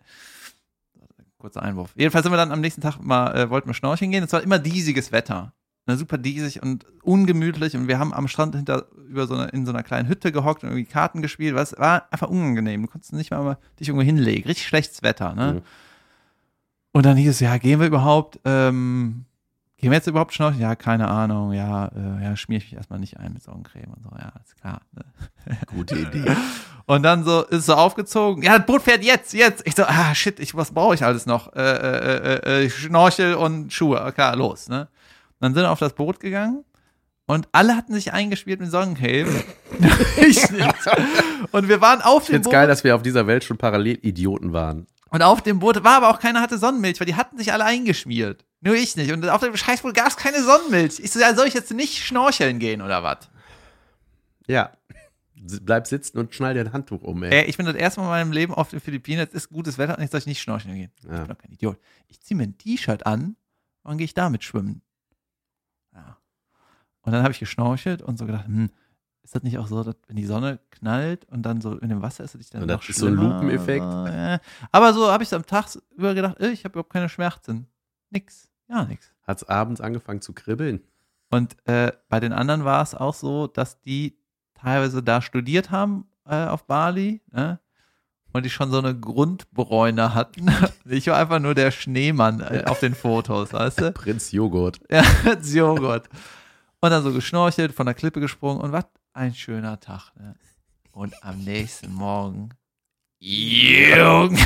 Kurzer Einwurf. Jedenfalls sind wir dann am nächsten Tag mal, äh, wollten wir schnorcheln gehen. Es war immer diesiges Wetter. Ne, super diesig und ungemütlich und wir haben am Strand hinter über so eine, in so einer kleinen Hütte gehockt und irgendwie Karten gespielt. Was war einfach unangenehm. Du konntest nicht mal dich irgendwo hinlegen. Richtig schlechtes Wetter. Ne? Mhm. Und dann hieß es, ja, gehen wir überhaupt, ähm, gehen wir jetzt überhaupt schnorcheln? Ja, keine Ahnung, ja, äh, ja, schmier ich mich erstmal nicht ein mit Sonnencreme und so, ja, ist klar. Ne? Gute Idee. Und dann so ist so aufgezogen, ja, das Boot fährt jetzt, jetzt. Ich so, ah, shit, ich, was brauche ich alles noch? Äh, äh, äh, äh, Schnorchel und Schuhe, klar, los, ne? Dann sind wir auf das Boot gegangen und alle hatten sich eingespielt mit Sonnencreme. ich nicht. Und wir waren auf Ich dem find's Boot. geil, dass wir auf dieser Welt schon parallel Idioten waren. Und auf dem Boot war aber auch keiner hatte Sonnenmilch, weil die hatten sich alle eingeschmiert. Nur ich nicht. Und auf dem Scheißboot gab es keine Sonnenmilch. Ich so, ja, soll ich jetzt nicht schnorcheln gehen oder was? Ja. Bleib sitzen und schnall dir ein Handtuch um, ey. Ey, ich bin das erste Mal in meinem Leben auf den Philippinen. Jetzt ist gutes Wetter und jetzt soll ich nicht schnorcheln gehen. Ich Ja. bin doch kein Idiot. Ich ziehe mir ein T-Shirt an und gehe ich damit schwimmen. Und dann habe ich geschnorchelt und so gedacht, hm, ist das nicht auch so, dass wenn die Sonne knallt und dann so in dem Wasser ist, dass ich dann Und das noch ist so ein Lupeneffekt. Ja. Aber so habe ich am Tag über gedacht, äh, ich habe überhaupt keine Schmerzen. Nix. Ja, nix. Hat's abends angefangen zu kribbeln. Und äh, bei den anderen war es auch so, dass die teilweise da studiert haben äh, auf Bali ne? und die schon so eine Grundbräune hatten. ich war einfach nur der Schneemann äh, auf den Fotos, weißt du? Prinz Joghurt. Ja, als Joghurt. Und dann so geschnorchelt, von der Klippe gesprungen und was ein schöner Tag. Ne? Und am nächsten Morgen, Jung.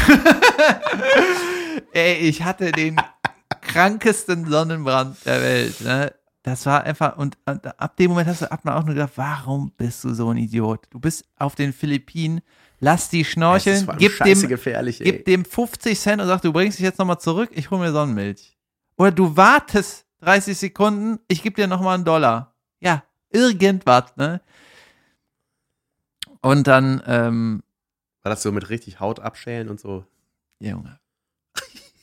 Ey, ich hatte den krankesten Sonnenbrand der Welt. Ne? Das war einfach, und ab dem Moment hast du ab mal auch nur gedacht, warum bist du so ein Idiot? Du bist auf den Philippinen, lass die schnorcheln, gib dem, gib dem 50 Cent und sag, du bringst dich jetzt nochmal zurück, ich hole mir Sonnenmilch. Oder du wartest 30 Sekunden, ich gebe dir nochmal einen Dollar. Ja, irgendwas, ne? Und dann, ähm, War das so mit richtig Haut abschälen und so? Junge.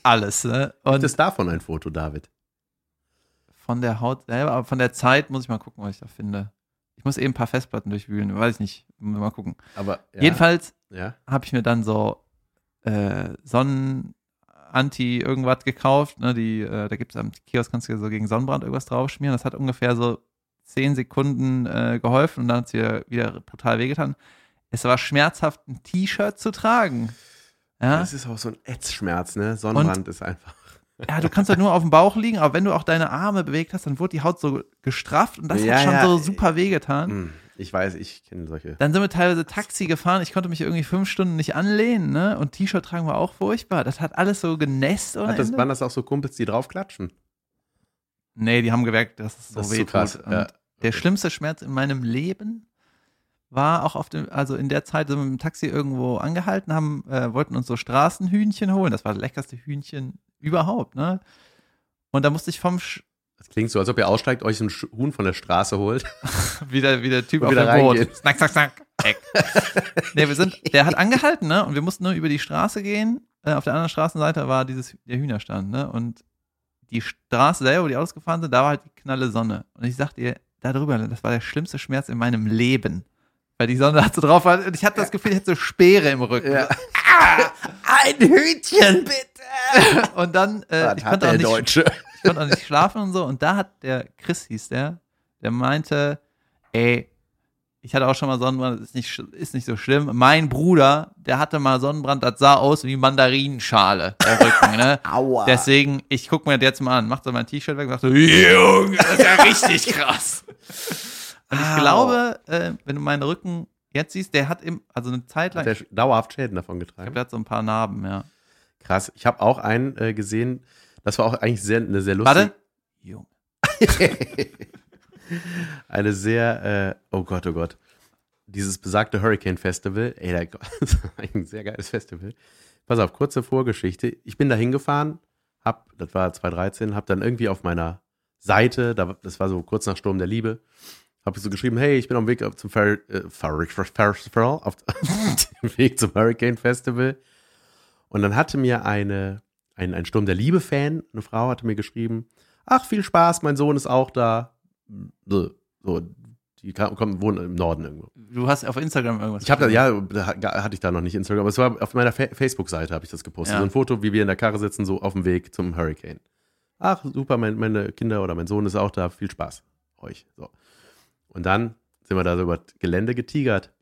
Alles, ne? Gibt Und es davon ein Foto, David? von der Haut selber, aber von der Zeit muss ich mal gucken, was ich da finde. Ich muss eben ein paar Festplatten durchwühlen, weiß ich nicht. Mal gucken. Aber ja, Jedenfalls Ja. habe ich mir dann so äh, Sonnen-Anti-irgendwas gekauft. Ne, die, äh, da gibt es am Kiosk, kannst du so gegen Sonnenbrand irgendwas draufschmieren. Das hat ungefähr so 10 Sekunden äh, geholfen und dann hat es wieder, wieder brutal wehgetan. Es war schmerzhaft, ein T-Shirt zu tragen. Ja, Das ist auch so ein Ätzschmerz, ne? Sonnenbrand ist einfach. ja, du kannst halt nur auf dem Bauch liegen, aber wenn du auch deine Arme bewegt hast, dann wurde die Haut so gestrafft und das Ja, hat schon ja. so super wehgetan. Hm, Ich weiß, ich kenne solche. Dann sind wir teilweise Taxi gefahren. Ich konnte mich irgendwie fünf Stunden nicht anlehnen, ne? Und T-Shirt tragen war auch furchtbar. Das hat alles so genässt ohne Hat das, Ende. waren das auch so Kumpels, die draufklatschen? Nee, die haben gemerkt, dass es so Das ist weh tut. Und ja. Der schlimmste Schmerz in meinem Leben war auch auf dem, also in der Zeit sind wir mit dem Taxi irgendwo angehalten, haben, äh, wollten uns so Straßenhühnchen holen. Das war das leckerste Hühnchen überhaupt, ne? Und da musste ich vom Sch Das klingt so, als ob ihr aussteigt, euch ein Huhn von der Straße holt. wieder, wie der Typ auf wieder dem Boot. Snack, snack, snack. Eck. nee, wir sind, der hat angehalten, ne? Und wir mussten nur über die Straße gehen. Äh, auf der anderen Straßenseite war dieses, der Hühnerstand, ne? Und die Straße selber, wo die Autos gefahren sind, da war halt die knalle Sonne. Und ich sag dir, da drüber, das war der schlimmste Schmerz in meinem Leben. Weil die Sonne hat so drauf war. Und ich hatte das Gefühl, ich hätte so Speere im Rücken. Ja. Ein Hühnchen, bitte! Und dann, äh, Was ich konnte auch der nicht Deutsche? Ich konnte auch nicht schlafen und so. Und da hat der Chris hieß der, der meinte, ey, ich hatte auch schon mal Sonnenbrand, das ist nicht, ist nicht so schlimm. Mein Bruder, der hatte mal Sonnenbrand, das sah aus wie Mandarinenschale, der Rücken, ne? Aua. Deswegen, ich guck mir das jetzt mal an, macht so mein T-Shirt weg und sagt so, Junge, das ist ja richtig krass. Und ich Au. glaube, äh, wenn du meinen Rücken jetzt siehst, der hat im, also eine Zeit lang, Hat ich der dauerhaft Schäden davon glaube, getragen? der hat so ein paar Narben, ja. Krass. Ich habe auch einen äh, gesehen, das war auch eigentlich sehr, eine sehr lustige. Warte. Junge. eine sehr, äh, oh Gott, oh Gott. Dieses besagte Hurricane Festival, ey, das war ein sehr geiles Festival. Pass auf, kurze Vorgeschichte. Ich bin da hingefahren, hab, das war 2013, hab dann irgendwie auf meiner Seite, da, das war so kurz nach Sturm der Liebe, hab ich so geschrieben, hey, ich bin auf dem Weg zum Fer äh, Fer Fer Festival, auf dem Weg zum Hurricane Festival. Und dann hatte mir eine, ein, ein Sturm der Liebe-Fan, eine Frau, hatte mir geschrieben, ach, viel Spaß, mein Sohn ist auch da. So, die kommen, wohnen im Norden irgendwo. Du hast auf Instagram irgendwas. Ich habe da, ja, da hatte ich da noch nicht Instagram, aber es war auf meiner Fa Facebook-Seite habe ich das gepostet. Ja. So ein Foto, wie wir in der Karre sitzen, so auf dem Weg zum Hurricane. Ach, super, mein, meine Kinder oder mein Sohn ist auch da, viel Spaß. Euch. So. Und dann sind wir da so über das Gelände getigert.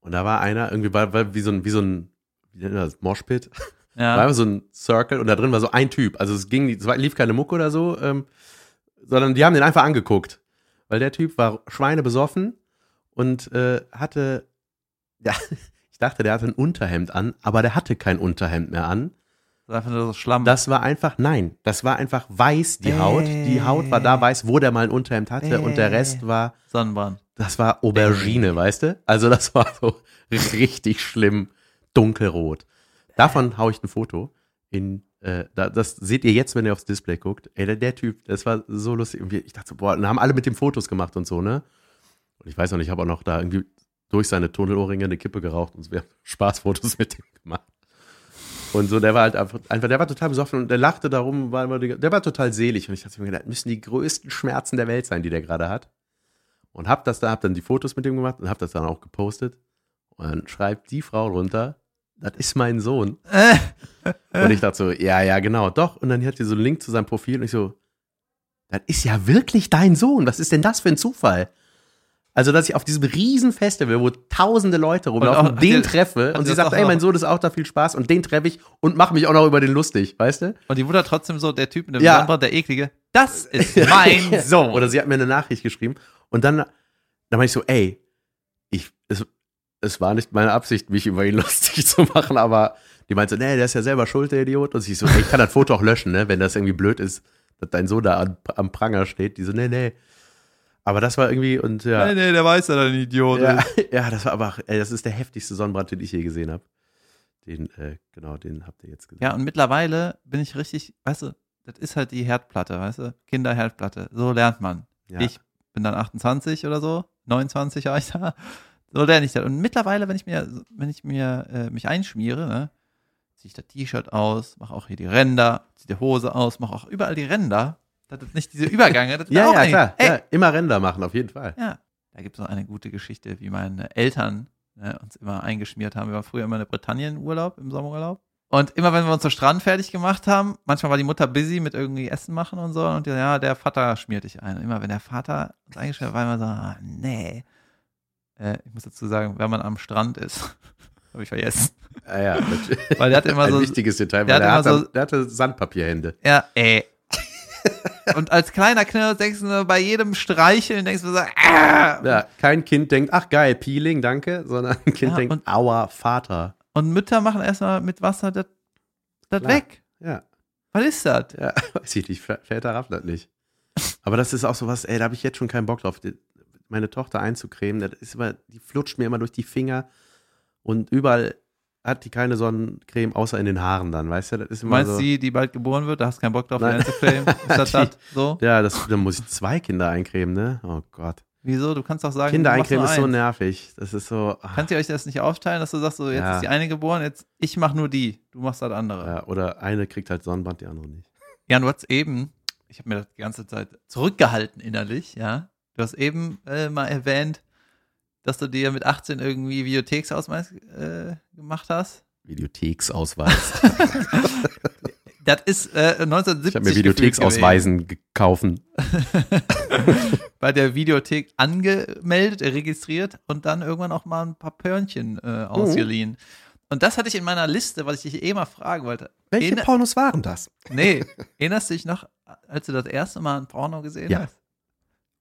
Und da war einer, irgendwie war, war wie so ein, wie so ein, wie nennt man das, Moshpit? Ja. War so ein Circle und da drin war so ein Typ. Also es ging, es war- lief keine Mucke oder so, ähm, sondern die haben den einfach angeguckt. Weil der Typ war schweinebesoffen und äh, hatte, ja, ich dachte, der hatte ein Unterhemd an, aber der hatte kein Unterhemd mehr an. Das ist einfach nur so Schlamm. Das war einfach, nein, das war einfach weiß, die Haut. Die Haut war da weiß, wo der mal ein Unterhemd hatte und der Rest war, Sonnenbrand. das war Aubergine, weißt du? Also das war so richtig schlimm dunkelrot. Davon hau ich ein Foto in, äh, da, das seht ihr jetzt, wenn ihr aufs Display guckt. Ey, der, der Typ, das war so lustig. Ich dachte so, boah, dann haben alle mit dem Fotos gemacht und so, ne? Und ich weiß noch nicht, ich habe auch noch da irgendwie durch seine Tunnelohrringe eine Kippe geraucht und wir haben Spaßfotos mit dem gemacht. Und so, der war halt einfach, einfach, der war total besoffen und der lachte darum, war immer der war total selig. Und ich dachte mir, gedacht, müssen die größten Schmerzen der Welt sein, die der gerade hat. Und hab das da, hab dann die Fotos mit dem gemacht und hab das dann auch gepostet. Und dann schreibt die Frau runter, das ist mein Sohn. Äh, Und ich dachte so, ja, ja, genau, doch. Und dann hat die so einen Link zu seinem Profil und ich so, das ist ja wirklich dein Sohn. Was ist denn das für ein Zufall? Also, dass ich auf diesem riesen Festival, wo tausende Leute rumlaufen, auch- hat den treffe und sie sagt, auch ey, mein Sohn ist auch da, viel Spaß und den treffe ich und mache mich auch noch über den lustig, weißt du? und die Mutter trotzdem so, der Typ mit dem Ja. Sonnenbrand, der eklige, das ist mein Sohn. Oder sie hat mir eine Nachricht geschrieben und dann, dann meinte ich so, ey, es war nicht meine Absicht, mich über ihn lustig zu machen, aber die meinte so, nee, der ist ja selber schuld, der Idiot. Und ich so, ich kann das Foto auch löschen, ne, wenn das irgendwie blöd ist, dass dein Sohn da an, am Pranger steht. Die so, nee, nee. Aber das war irgendwie, und ja. Nee, nee, der weiß ja, ein Idiot Ja, ist. ja, das war aber, ey, das ist der heftigste Sonnenbrand, den ich je gesehen habe. Den, äh, genau, den habt ihr jetzt gesehen. Ja, und mittlerweile bin ich richtig, weißt du, das ist halt die Herdplatte, weißt du, Kinderherdplatte. So lernt man. Ja. Ich bin dann 28 oder so, 29 war ich da. So lerne ich das. Und mittlerweile, wenn ich mir, wenn ich mir äh, mich einschmiere, ne, ziehe ich das T-Shirt aus, mache auch hier die Ränder, ziehe die Hose aus, mache auch überall die Ränder. Das ist nicht diese Übergänge. Das ist Ja, auch ja, klar. Ja, immer Ränder machen, auf jeden Fall. ja. Da gibt es noch eine gute Geschichte, wie meine Eltern ne, uns immer eingeschmiert haben. Wir waren früher immer in der Bretagne in Urlaub, im Sommerurlaub. Und immer wenn wir uns so Strand fertig gemacht haben, manchmal war die Mutter busy mit irgendwie Essen machen und so. Und die, ja, der Vater schmiert dich ein. Und immer wenn der Vater uns eingeschmiert hat, war immer so, ah, nee. Äh, ich muss dazu sagen, wenn man am Strand ist, habe ich vergessen. Ja, ja. das- Weil der hatte immer Ein so, wichtiges Detail, der weil der, hat hatte, immer so- der hatte Sandpapierhände. ja, ey. Und als kleiner Knirps denkst du bei jedem Streicheln, denkst du so, ah, Ja, kein Kind denkt, ach geil, Peeling, danke, sondern ein Kind Ja, denkt, und- aua, Vater. Und Mütter machen erstmal mit Wasser das weg. Ja, Was ist das? ja, weiß ich nicht, Vä- Väter raffen das nicht. Aber das ist auch so was, ey, da habe ich jetzt schon keinen Bock drauf, meine Tochter einzucremen. Das ist immer, die flutscht mir immer durch die Finger und überall hat die keine Sonnencreme, außer in den Haaren dann, weißt du? Das ist Du immer meinst so. die, die bald geboren wird, da hast du keinen Bock drauf, die Nein. einzucremen? Ist das das? So? ja, das, dann muss ich zwei Kinder eincremen, ne? Oh Gott. Wieso? Du kannst doch sagen, Kinder du eincremen ist so nervig. Das ist so. ah, Könnt ihr euch das nicht aufteilen, dass du sagst, so jetzt Ja. ist die eine geboren, jetzt ich mach nur die, du machst das andere. Ja, ja, oder eine kriegt halt Sonnenbrand, die andere nicht. du hast eben, ich habe mir das die ganze Zeit zurückgehalten innerlich, ja. Du hast eben äh, mal erwähnt, dass du dir mit 18 irgendwie Videotheksausweis äh, gemacht hast. Videotheksausweis. Das ist äh, 1970 Ich habe mir Videotheksausweisen gekauft. bei der Videothek angemeldet, registriert und dann irgendwann auch mal ein paar Pörnchen äh, Mhm. ausgeliehen. Und das hatte ich in meiner Liste, weil ich dich eh mal fragen wollte. Welche Erinner- Pornos waren das? Nee, erinnerst du dich noch, als du das erste Mal ein Porno gesehen Ja. hast?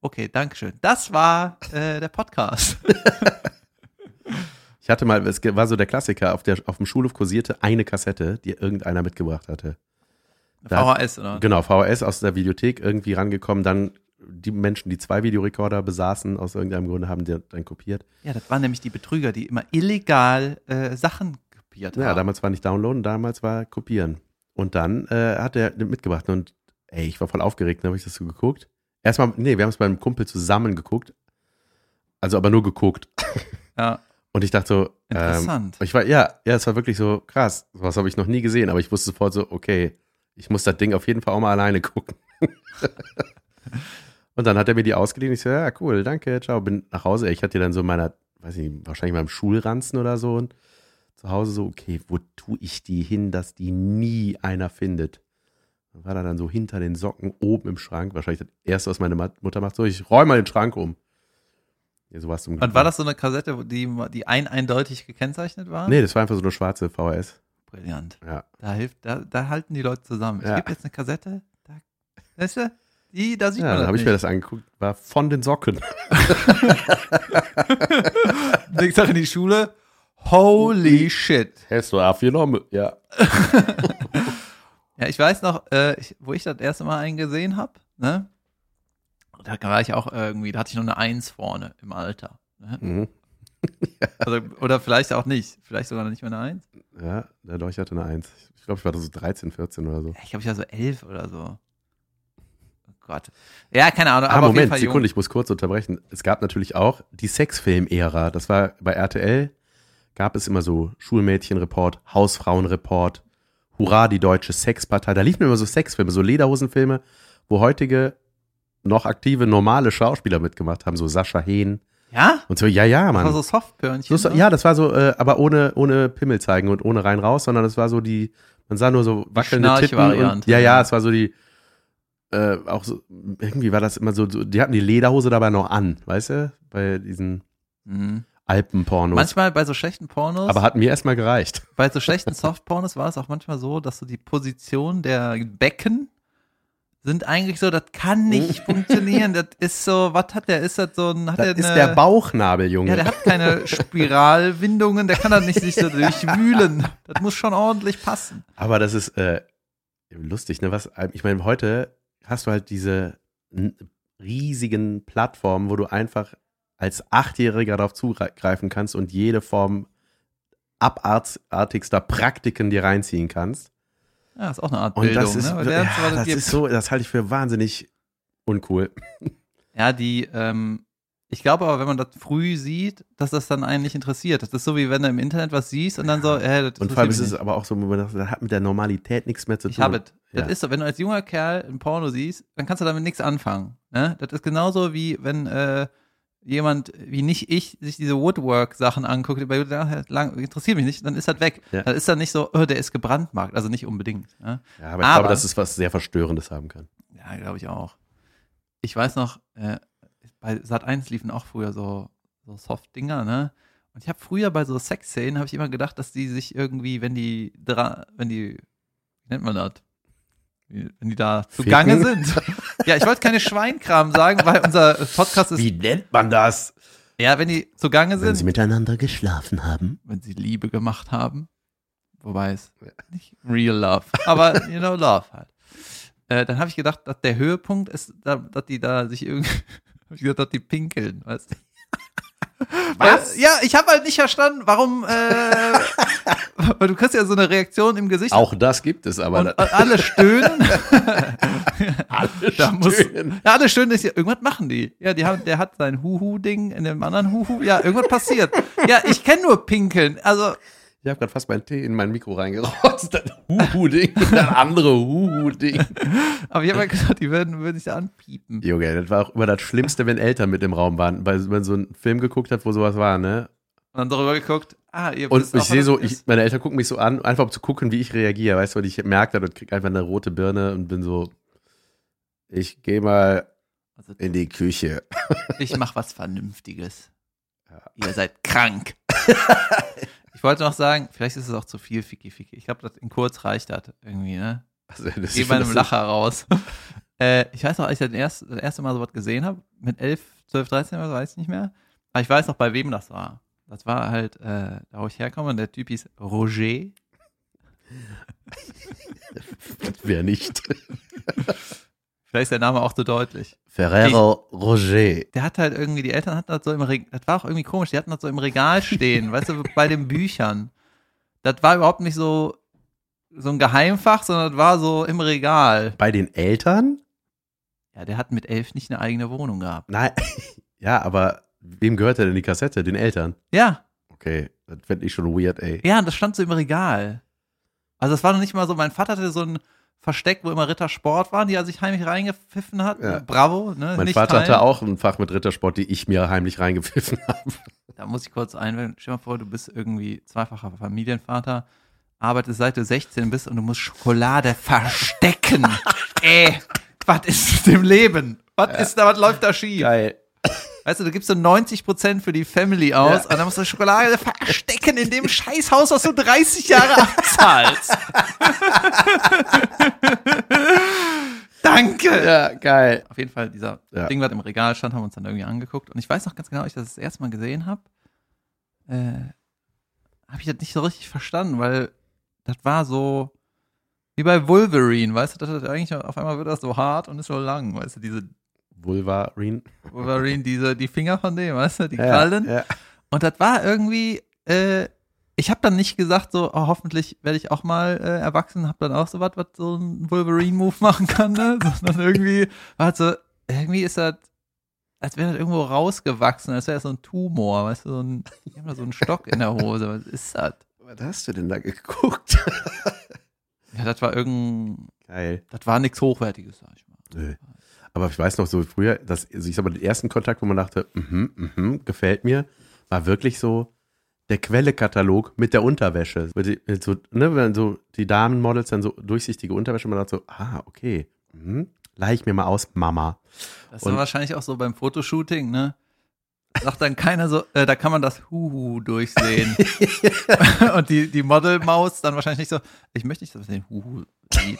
Okay, Dankeschön. Das war äh, der Podcast. Ich hatte mal, es war so der Klassiker, auf, der, auf dem Schulhof kursierte eine Kassette, die irgendeiner mitgebracht hatte. Da- VHS, oder? Genau, VHS aus der Videothek irgendwie rangekommen, dann die Menschen, die zwei Videorekorder besaßen, aus irgendeinem Grunde haben die dann kopiert. Ja, das waren nämlich die Betrüger, die immer illegal äh, Sachen kopiert Ja, haben. damals war nicht downloaden, damals war kopieren. Und dann äh, hat er mitgebracht und ey, ich war voll aufgeregt, dann habe ich das so geguckt. Erstmal, nee, wir haben es bei einem Kumpel zusammen geguckt. Also aber nur geguckt. Ja, Und ich dachte so, ähm, interessant. ich war, ja, ja, es war wirklich so krass. Was habe ich noch nie gesehen, aber ich wusste sofort so, okay, ich muss das Ding auf jeden Fall auch mal alleine gucken. Und dann hat er mir die ausgeliehen. Ich so, ja, cool, danke, ciao. Bin nach Hause. Ich hatte die dann so in meiner, weiß nicht, wahrscheinlich meinem Schulranzen oder so. Und zu Hause so, okay, wo tue ich die hin, dass die nie einer findet? Dann war da dann so hinter den Socken oben im Schrank. Wahrscheinlich das erste, was meine Mutter macht. So, ich räume mal den Schrank um. Ja, sowas zum Und war das so eine Kassette, die, die ein eindeutig gekennzeichnet war? Nee, das war einfach so eine schwarze VHS. Brillant. Ja. Da hilft, da, da halten die Leute zusammen. Ja. Es gibt jetzt eine Kassette, da, weißt du, die, da sieht Ja, man das habe ich mir das angeguckt. War von den Socken. Nächster Tag in die Schule. Holy shit. Hast du aufgenommen? Ja. Ja, ich weiß noch, äh, ich, wo ich das erste Mal einen gesehen habe, ne? Da war ich auch irgendwie, da hatte ich noch eine Eins vorne im Alter. Ne? Mhm. Also, oder vielleicht auch nicht. Vielleicht sogar noch nicht mehr eine Eins. Ja, der Dolch hatte eine Eins. Ich glaube, ich war da so 13, 14 oder so. Ich glaube, ich war so elf oder so. Oh Gott. Ja, keine Ahnung. Ah, aber Moment, Sekunde, jung. ich muss kurz unterbrechen. Es gab natürlich auch die Sexfilm-Ära. Das war bei RTL, gab es immer so Schulmädchenreport, Hausfrauenreport, Hurra, die deutsche Sexpartei. Da liefen immer so Sexfilme, so Lederhosenfilme, wo heutige noch aktive, normale Schauspieler mitgemacht haben, so Sascha Hehn Ja? und so. Ja, ja, Das war Mann. so Softpörnchen. So, ne? ja, das war so, äh, aber ohne, ohne Pimmel zeigen und ohne rein raus, sondern es war so die, man sah nur so wackelnde Titten. Und, ja. ja, es war so die, äh, auch so, irgendwie war das immer so, so, die hatten die Lederhose dabei noch an, weißt du, bei diesen Mhm. Alpenpornos. Manchmal bei so schlechten Pornos, aber hat mir erstmal gereicht. bei so schlechten Softpornos war es auch manchmal so, dass so die Position der Becken sind eigentlich so, das kann nicht funktionieren. Das ist so, was hat der? Ist das so ein, hat Das der ist eine, der Bauchnabel, Junge. Ja, der hat keine Spiralwindungen, der kann das nicht sich so durchwühlen. Das muss schon ordentlich passen. aber das ist äh, lustig, ne? Was, ich meine, heute hast du halt diese riesigen Plattformen, wo du einfach als Achtjähriger darauf zugreifen kannst und jede Form abartigster Praktiken dir reinziehen kannst. Ja, ist auch eine Art Und Bildung, das ist, ne? Ja, das gibt- ist so, das halte ich für wahnsinnig uncool. Ja, die, ähm, ich glaube aber, wenn man das früh sieht, dass das dann einen nicht interessiert. Das ist so, wie wenn du im Internet was siehst und dann so, äh, das Und vor allem ist es aber auch so, wo man sagt, das hat mit der Normalität nichts mehr zu tun. Ich habe es. Ja. Das ist so, wenn du als junger Kerl ein Porno siehst, dann kannst du damit nichts anfangen. Ne? Das ist genauso wie wenn äh, jemand wie nicht ich sich diese Woodwork-Sachen anguckt, über lang, interessiert mich nicht, dann ist das weg. Ja. Dann ist dann nicht so, oh, der ist gebrandmarkt, also nicht unbedingt. Ne? Ja, aber ich Aber- glaube, dass es was sehr Verstörendes haben kann. Ja, glaube ich auch. Ich weiß noch, äh, bei Sat 1 liefen auch früher so, so Soft-Dinger, ne? Und ich habe früher bei so Sexszenen, habe ich immer gedacht, dass die sich irgendwie, wenn die, dra wenn die, wie nennt man das? Wenn die da zugange sind. ja, ich wollte keine Schweinkram sagen, weil unser Podcast ist, nennt man das? ja, wenn die zugange Wenn sie sind, miteinander geschlafen haben. wenn sie Liebe gemacht haben. Wobei es nicht real love, aber you know, love halt. Äh, dann habe ich gedacht, dass der Höhepunkt ist, da, dass die da sich irgendwie, hab ich gedacht, dass die pinkeln, weißt du? Was? Weil, ja, ich habe halt nicht verstanden, warum, äh, weil du kriegst ja so eine Reaktion im Gesicht Auch das gibt es, aber und alle stöhnen. alle da muss- stöhnen. Ja, alle schön ist ja, irgendwas machen die. Ja, die haben, der hat sein Huhu-Ding in dem anderen Huhu. Ja, irgendwas passiert. Ja, ich kenne nur Pinkeln. Also, Ich habe gerade fast meinen Tee in mein Mikro reingerotzt. Das Huhu-Ding, das andere Huhu-Ding. aber ich habe ja gesagt, die würden, würden sich da anpiepen. Junge, das war auch immer das Schlimmste, wenn Eltern mit im Raum waren, weil man so einen Film geguckt hat, wo sowas war, ne? Und dann darüber geguckt, ah, ihr Und ich sehe was so, ich, meine Eltern gucken mich so an, einfach um zu gucken, wie ich reagiere, weißt du, und ich merke das und krieg einfach eine rote Birne und bin so, ich gehe mal Also, in die Küche. ich mache was Vernünftiges. Ja. Ihr seid krank. ich wollte noch sagen, vielleicht ist es auch zu viel Ficky Ficky. Ich glaube, in kurz reicht das irgendwie, ne? Also, das Geh bei einem Lacher raus. äh, ich weiß noch, als ich das erste, das erste Mal sowas gesehen habe, mit 11, 12, 13, oder so, weiß ich nicht mehr. Aber ich weiß noch, bei wem das war. Das war halt, äh, da wo ich herkomme, und der Typ hieß Roger. Wer nicht? Vielleicht ist der Name auch so deutlich. Ferrero Roger. Der hat halt irgendwie, die Eltern hatten das so im Regal, das war auch irgendwie komisch, die hatten das so im Regal stehen, weißt du, bei den Büchern. Das war überhaupt nicht so, so ein Geheimfach, sondern das war so im Regal. Bei den Eltern? Ja, der hat mit elf nicht eine eigene Wohnung gehabt. Nein. Ja, aber wem gehört denn die Kassette? Den Eltern. Ja, Okay, das fände ich schon weird, ey. ja, und das stand so im Regal. Also das war noch nicht mal so, mein Vater hatte so ein Versteck, wo immer Rittersport waren, die er sich heimlich reingepfiffen hat. Ja. Bravo, ne? Mein Nicht Vater teilen. hatte auch ein Fach mit Rittersport, die ich mir heimlich reingepfiffen habe. Da muss ich kurz einwenden. Stell dir mal vor, du bist irgendwie zweifacher Familienvater, arbeitest seit du 16 bist und du musst Schokolade verstecken. Ey, was ist mit dem Leben? Was ist da, was läuft da schief? Geil. Weißt du, du gibst so 90% für die Family aus Ja. und dann musst du Schokolade verstecken in dem Scheißhaus, was du 30 Jahre abzahlst. Danke. Ja, geil. Auf jeden Fall, dieser Ja. Ding, was im Regal stand, haben wir uns dann irgendwie angeguckt. Und ich weiß noch ganz genau, als ich das das erste Mal gesehen habe, äh, habe ich das nicht so richtig verstanden, weil das war so wie bei Wolverine, weißt du, das hat eigentlich auf einmal wird das so hart und ist so lang, weißt du, diese Wolverine. Wolverine, diese, die Finger von dem, weißt du, die Krallen. Ja. Und das war irgendwie, äh, ich habe dann nicht gesagt, so, oh, hoffentlich werde ich auch mal äh, erwachsen, habe dann auch so was, was so ein Wolverine-Move machen kann, ne? Sondern irgendwie war halt so, irgendwie ist das, als wäre das irgendwo rausgewachsen, als wäre das so ein Tumor, weißt du, so ein, haben da so einen Stock in der Hose, was ist das? Was hast du denn da geguckt? Ja, das war irgendein, Geil. das war nichts Hochwertiges, sag ich mal. Nö. Aber ich weiß noch so früher, dass, also ich sag mal, den ersten Kontakt, wo man dachte, mhm, mhm, gefällt mir, war wirklich so der Quelle-Katalog mit der Unterwäsche. Mit die- mit So, ne, wenn so die Damenmodels dann so durchsichtige Unterwäsche, man dachte so, ah, okay, mhm, leih ich mir mal aus, Mama. Das war wahrscheinlich auch so beim Fotoshooting, ne? Sagt dann keiner so, äh, da kann man das Huhu durchsehen. Und die, die Modelmaus dann wahrscheinlich nicht so, ich möchte nicht, dass man den Huhu sieht.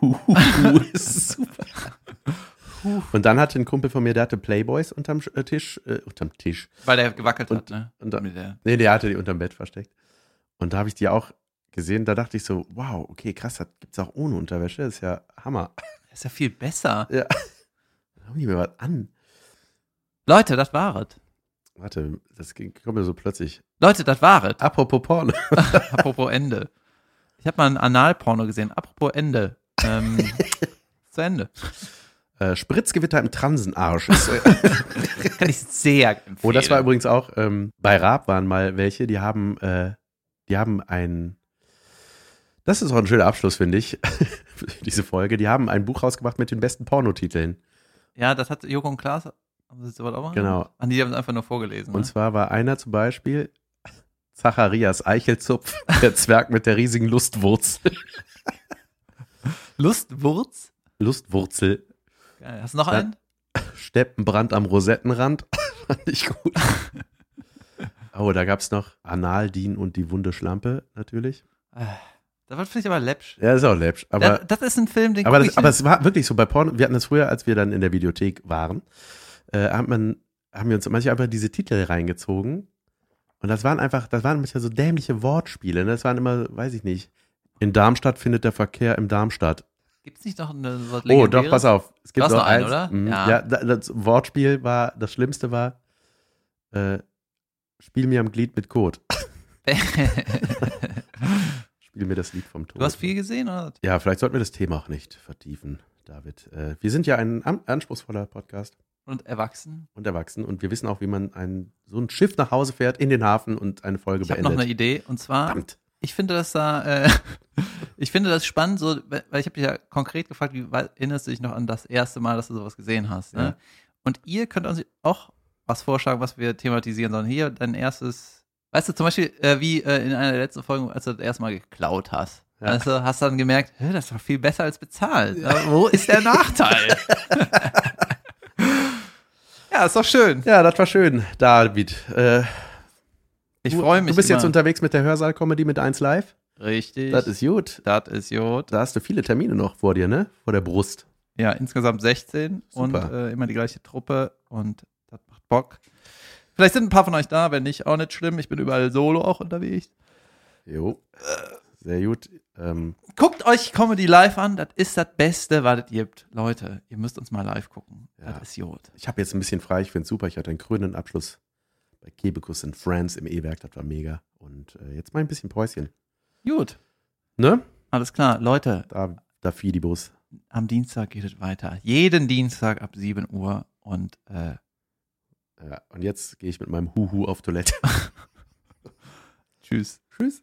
Huhu, ist super. Und dann hatte ein Kumpel von mir, der hatte Playboys unterm äh, Tisch, äh, unterm Tisch. Weil der gewackelt hat, Und- ne? und da- der, Nee, der hatte die unterm Bett versteckt. Und da habe ich die auch gesehen, da dachte ich so, wow, okay, krass, das gibt's auch ohne Unterwäsche, ist ja Hammer. das ist ja viel besser. Ja. Da haben die mir was an. Leute, das war es. Warte, das ging- kommt mir so plötzlich. Leute, das war es. Apropos Porno. Apropos Ende. Ich habe mal ein Analporno gesehen. Apropos Ende. Ähm, zu Ende. Äh, Spritzgewitter im Transenarsch. Äh, Kann ich sehr empfehlen. oh, das war übrigens auch, ähm, bei Raab waren mal welche, die haben, äh, die haben ein, das ist auch ein schöner Abschluss, finde ich, für diese Folge. Die haben ein Buch rausgebracht mit den besten Pornotiteln. Ja, das hat Joko und Klaas. Haben sie sowas auch mal Genau. nee, die haben es einfach nur vorgelesen. Und ne? zwar war einer zum Beispiel Zacharias Eichelzupf, der Zwerg mit der riesigen Lustwurzel. Lustwurz. Lustwurzel. Geil. Hast du noch Ja. einen? Steppenbrand am Rosettenrand. Fand ich gut. Oh, da gab's noch Analdien und die wunde Schlampe, natürlich. Äh, Das finde ich aber läppsch. Ja, ist auch läppsch. Aber, das, das ist ein Film, den aber, das, ich aber es war wirklich so bei Porno. Wir hatten das früher, als wir dann in der Videothek waren, äh, hat man, haben wir uns manchmal einfach diese Titel reingezogen. Und das waren einfach, das waren manchmal so dämliche Wortspiele. Ne? Das waren immer, weiß ich nicht. In Darmstadt findet der Verkehr im Darmstadt. Gibt es nicht noch eine was Oh, doch, pass auf. Es gibt noch einen, eins. oder? Mhm. Ja. Ja, da- das Wortspiel war, das Schlimmste war, äh, spiel mir am Glied mit Code. Spiel mir das Lied vom Tod. du hast viel gesehen, oder? Ja, vielleicht sollten wir das Thema auch nicht vertiefen, David. Äh, wir sind ja ein an anspruchsvoller Podcast Und erwachsen? und erwachsen und wir wissen auch, wie man ein, so ein Schiff nach Hause fährt, in den Hafen und eine Folge Ich habe beendet. noch eine Idee. Und zwar, Verdammt. ich finde das da, äh, ich finde das spannend, so, weil ich habe dich ja konkret gefragt, wie erinnerst du dich noch an das erste Mal, dass du sowas gesehen hast? Ne? Ja. Und ihr könnt uns auch was vorschlagen, was wir thematisieren sollen. Hier dein erstes, weißt du, zum Beispiel äh, wie äh, in einer der letzten Folgen, als du das erste Mal geklaut hast. Ja. Also hast du dann gemerkt, das war viel besser als bezahlt. Ja. Wo ist der Nachteil? ja, ist doch schön. Ja, das war schön, David. Äh, Ich freue mich. Du bist jetzt immer. unterwegs mit der Hörsaal-Comedy mit 1 Live. Richtig. Das ist gut. das ist Jod. Da hast du viele Termine noch vor dir, ne? Vor der Brust. Ja, insgesamt 16 und Super. äh, immer die gleiche Truppe und das macht Bock. Vielleicht sind ein paar von euch da, wenn nicht, auch nicht schlimm. Ich bin überall solo auch unterwegs. Jo. Sehr gut. Ähm, Guckt euch Comedy live an, das ist das Beste, was es gibt. Leute, ihr müsst uns mal live gucken. Ja. Das ist Jod. ich habe jetzt ein bisschen frei, ich finde super. Ich hatte einen krönenden Abschluss bei Kebekus in France im E-Werk, das war mega. Und äh, jetzt mal ein bisschen Päuschen. Gut, Ne? alles klar. Leute, Da, da Fidibus. am Dienstag geht es weiter. Jeden Dienstag ab 7 Uhr und äh, Ja, und jetzt gehe ich mit meinem Huhu auf Toilette. tschüss. Tschüss.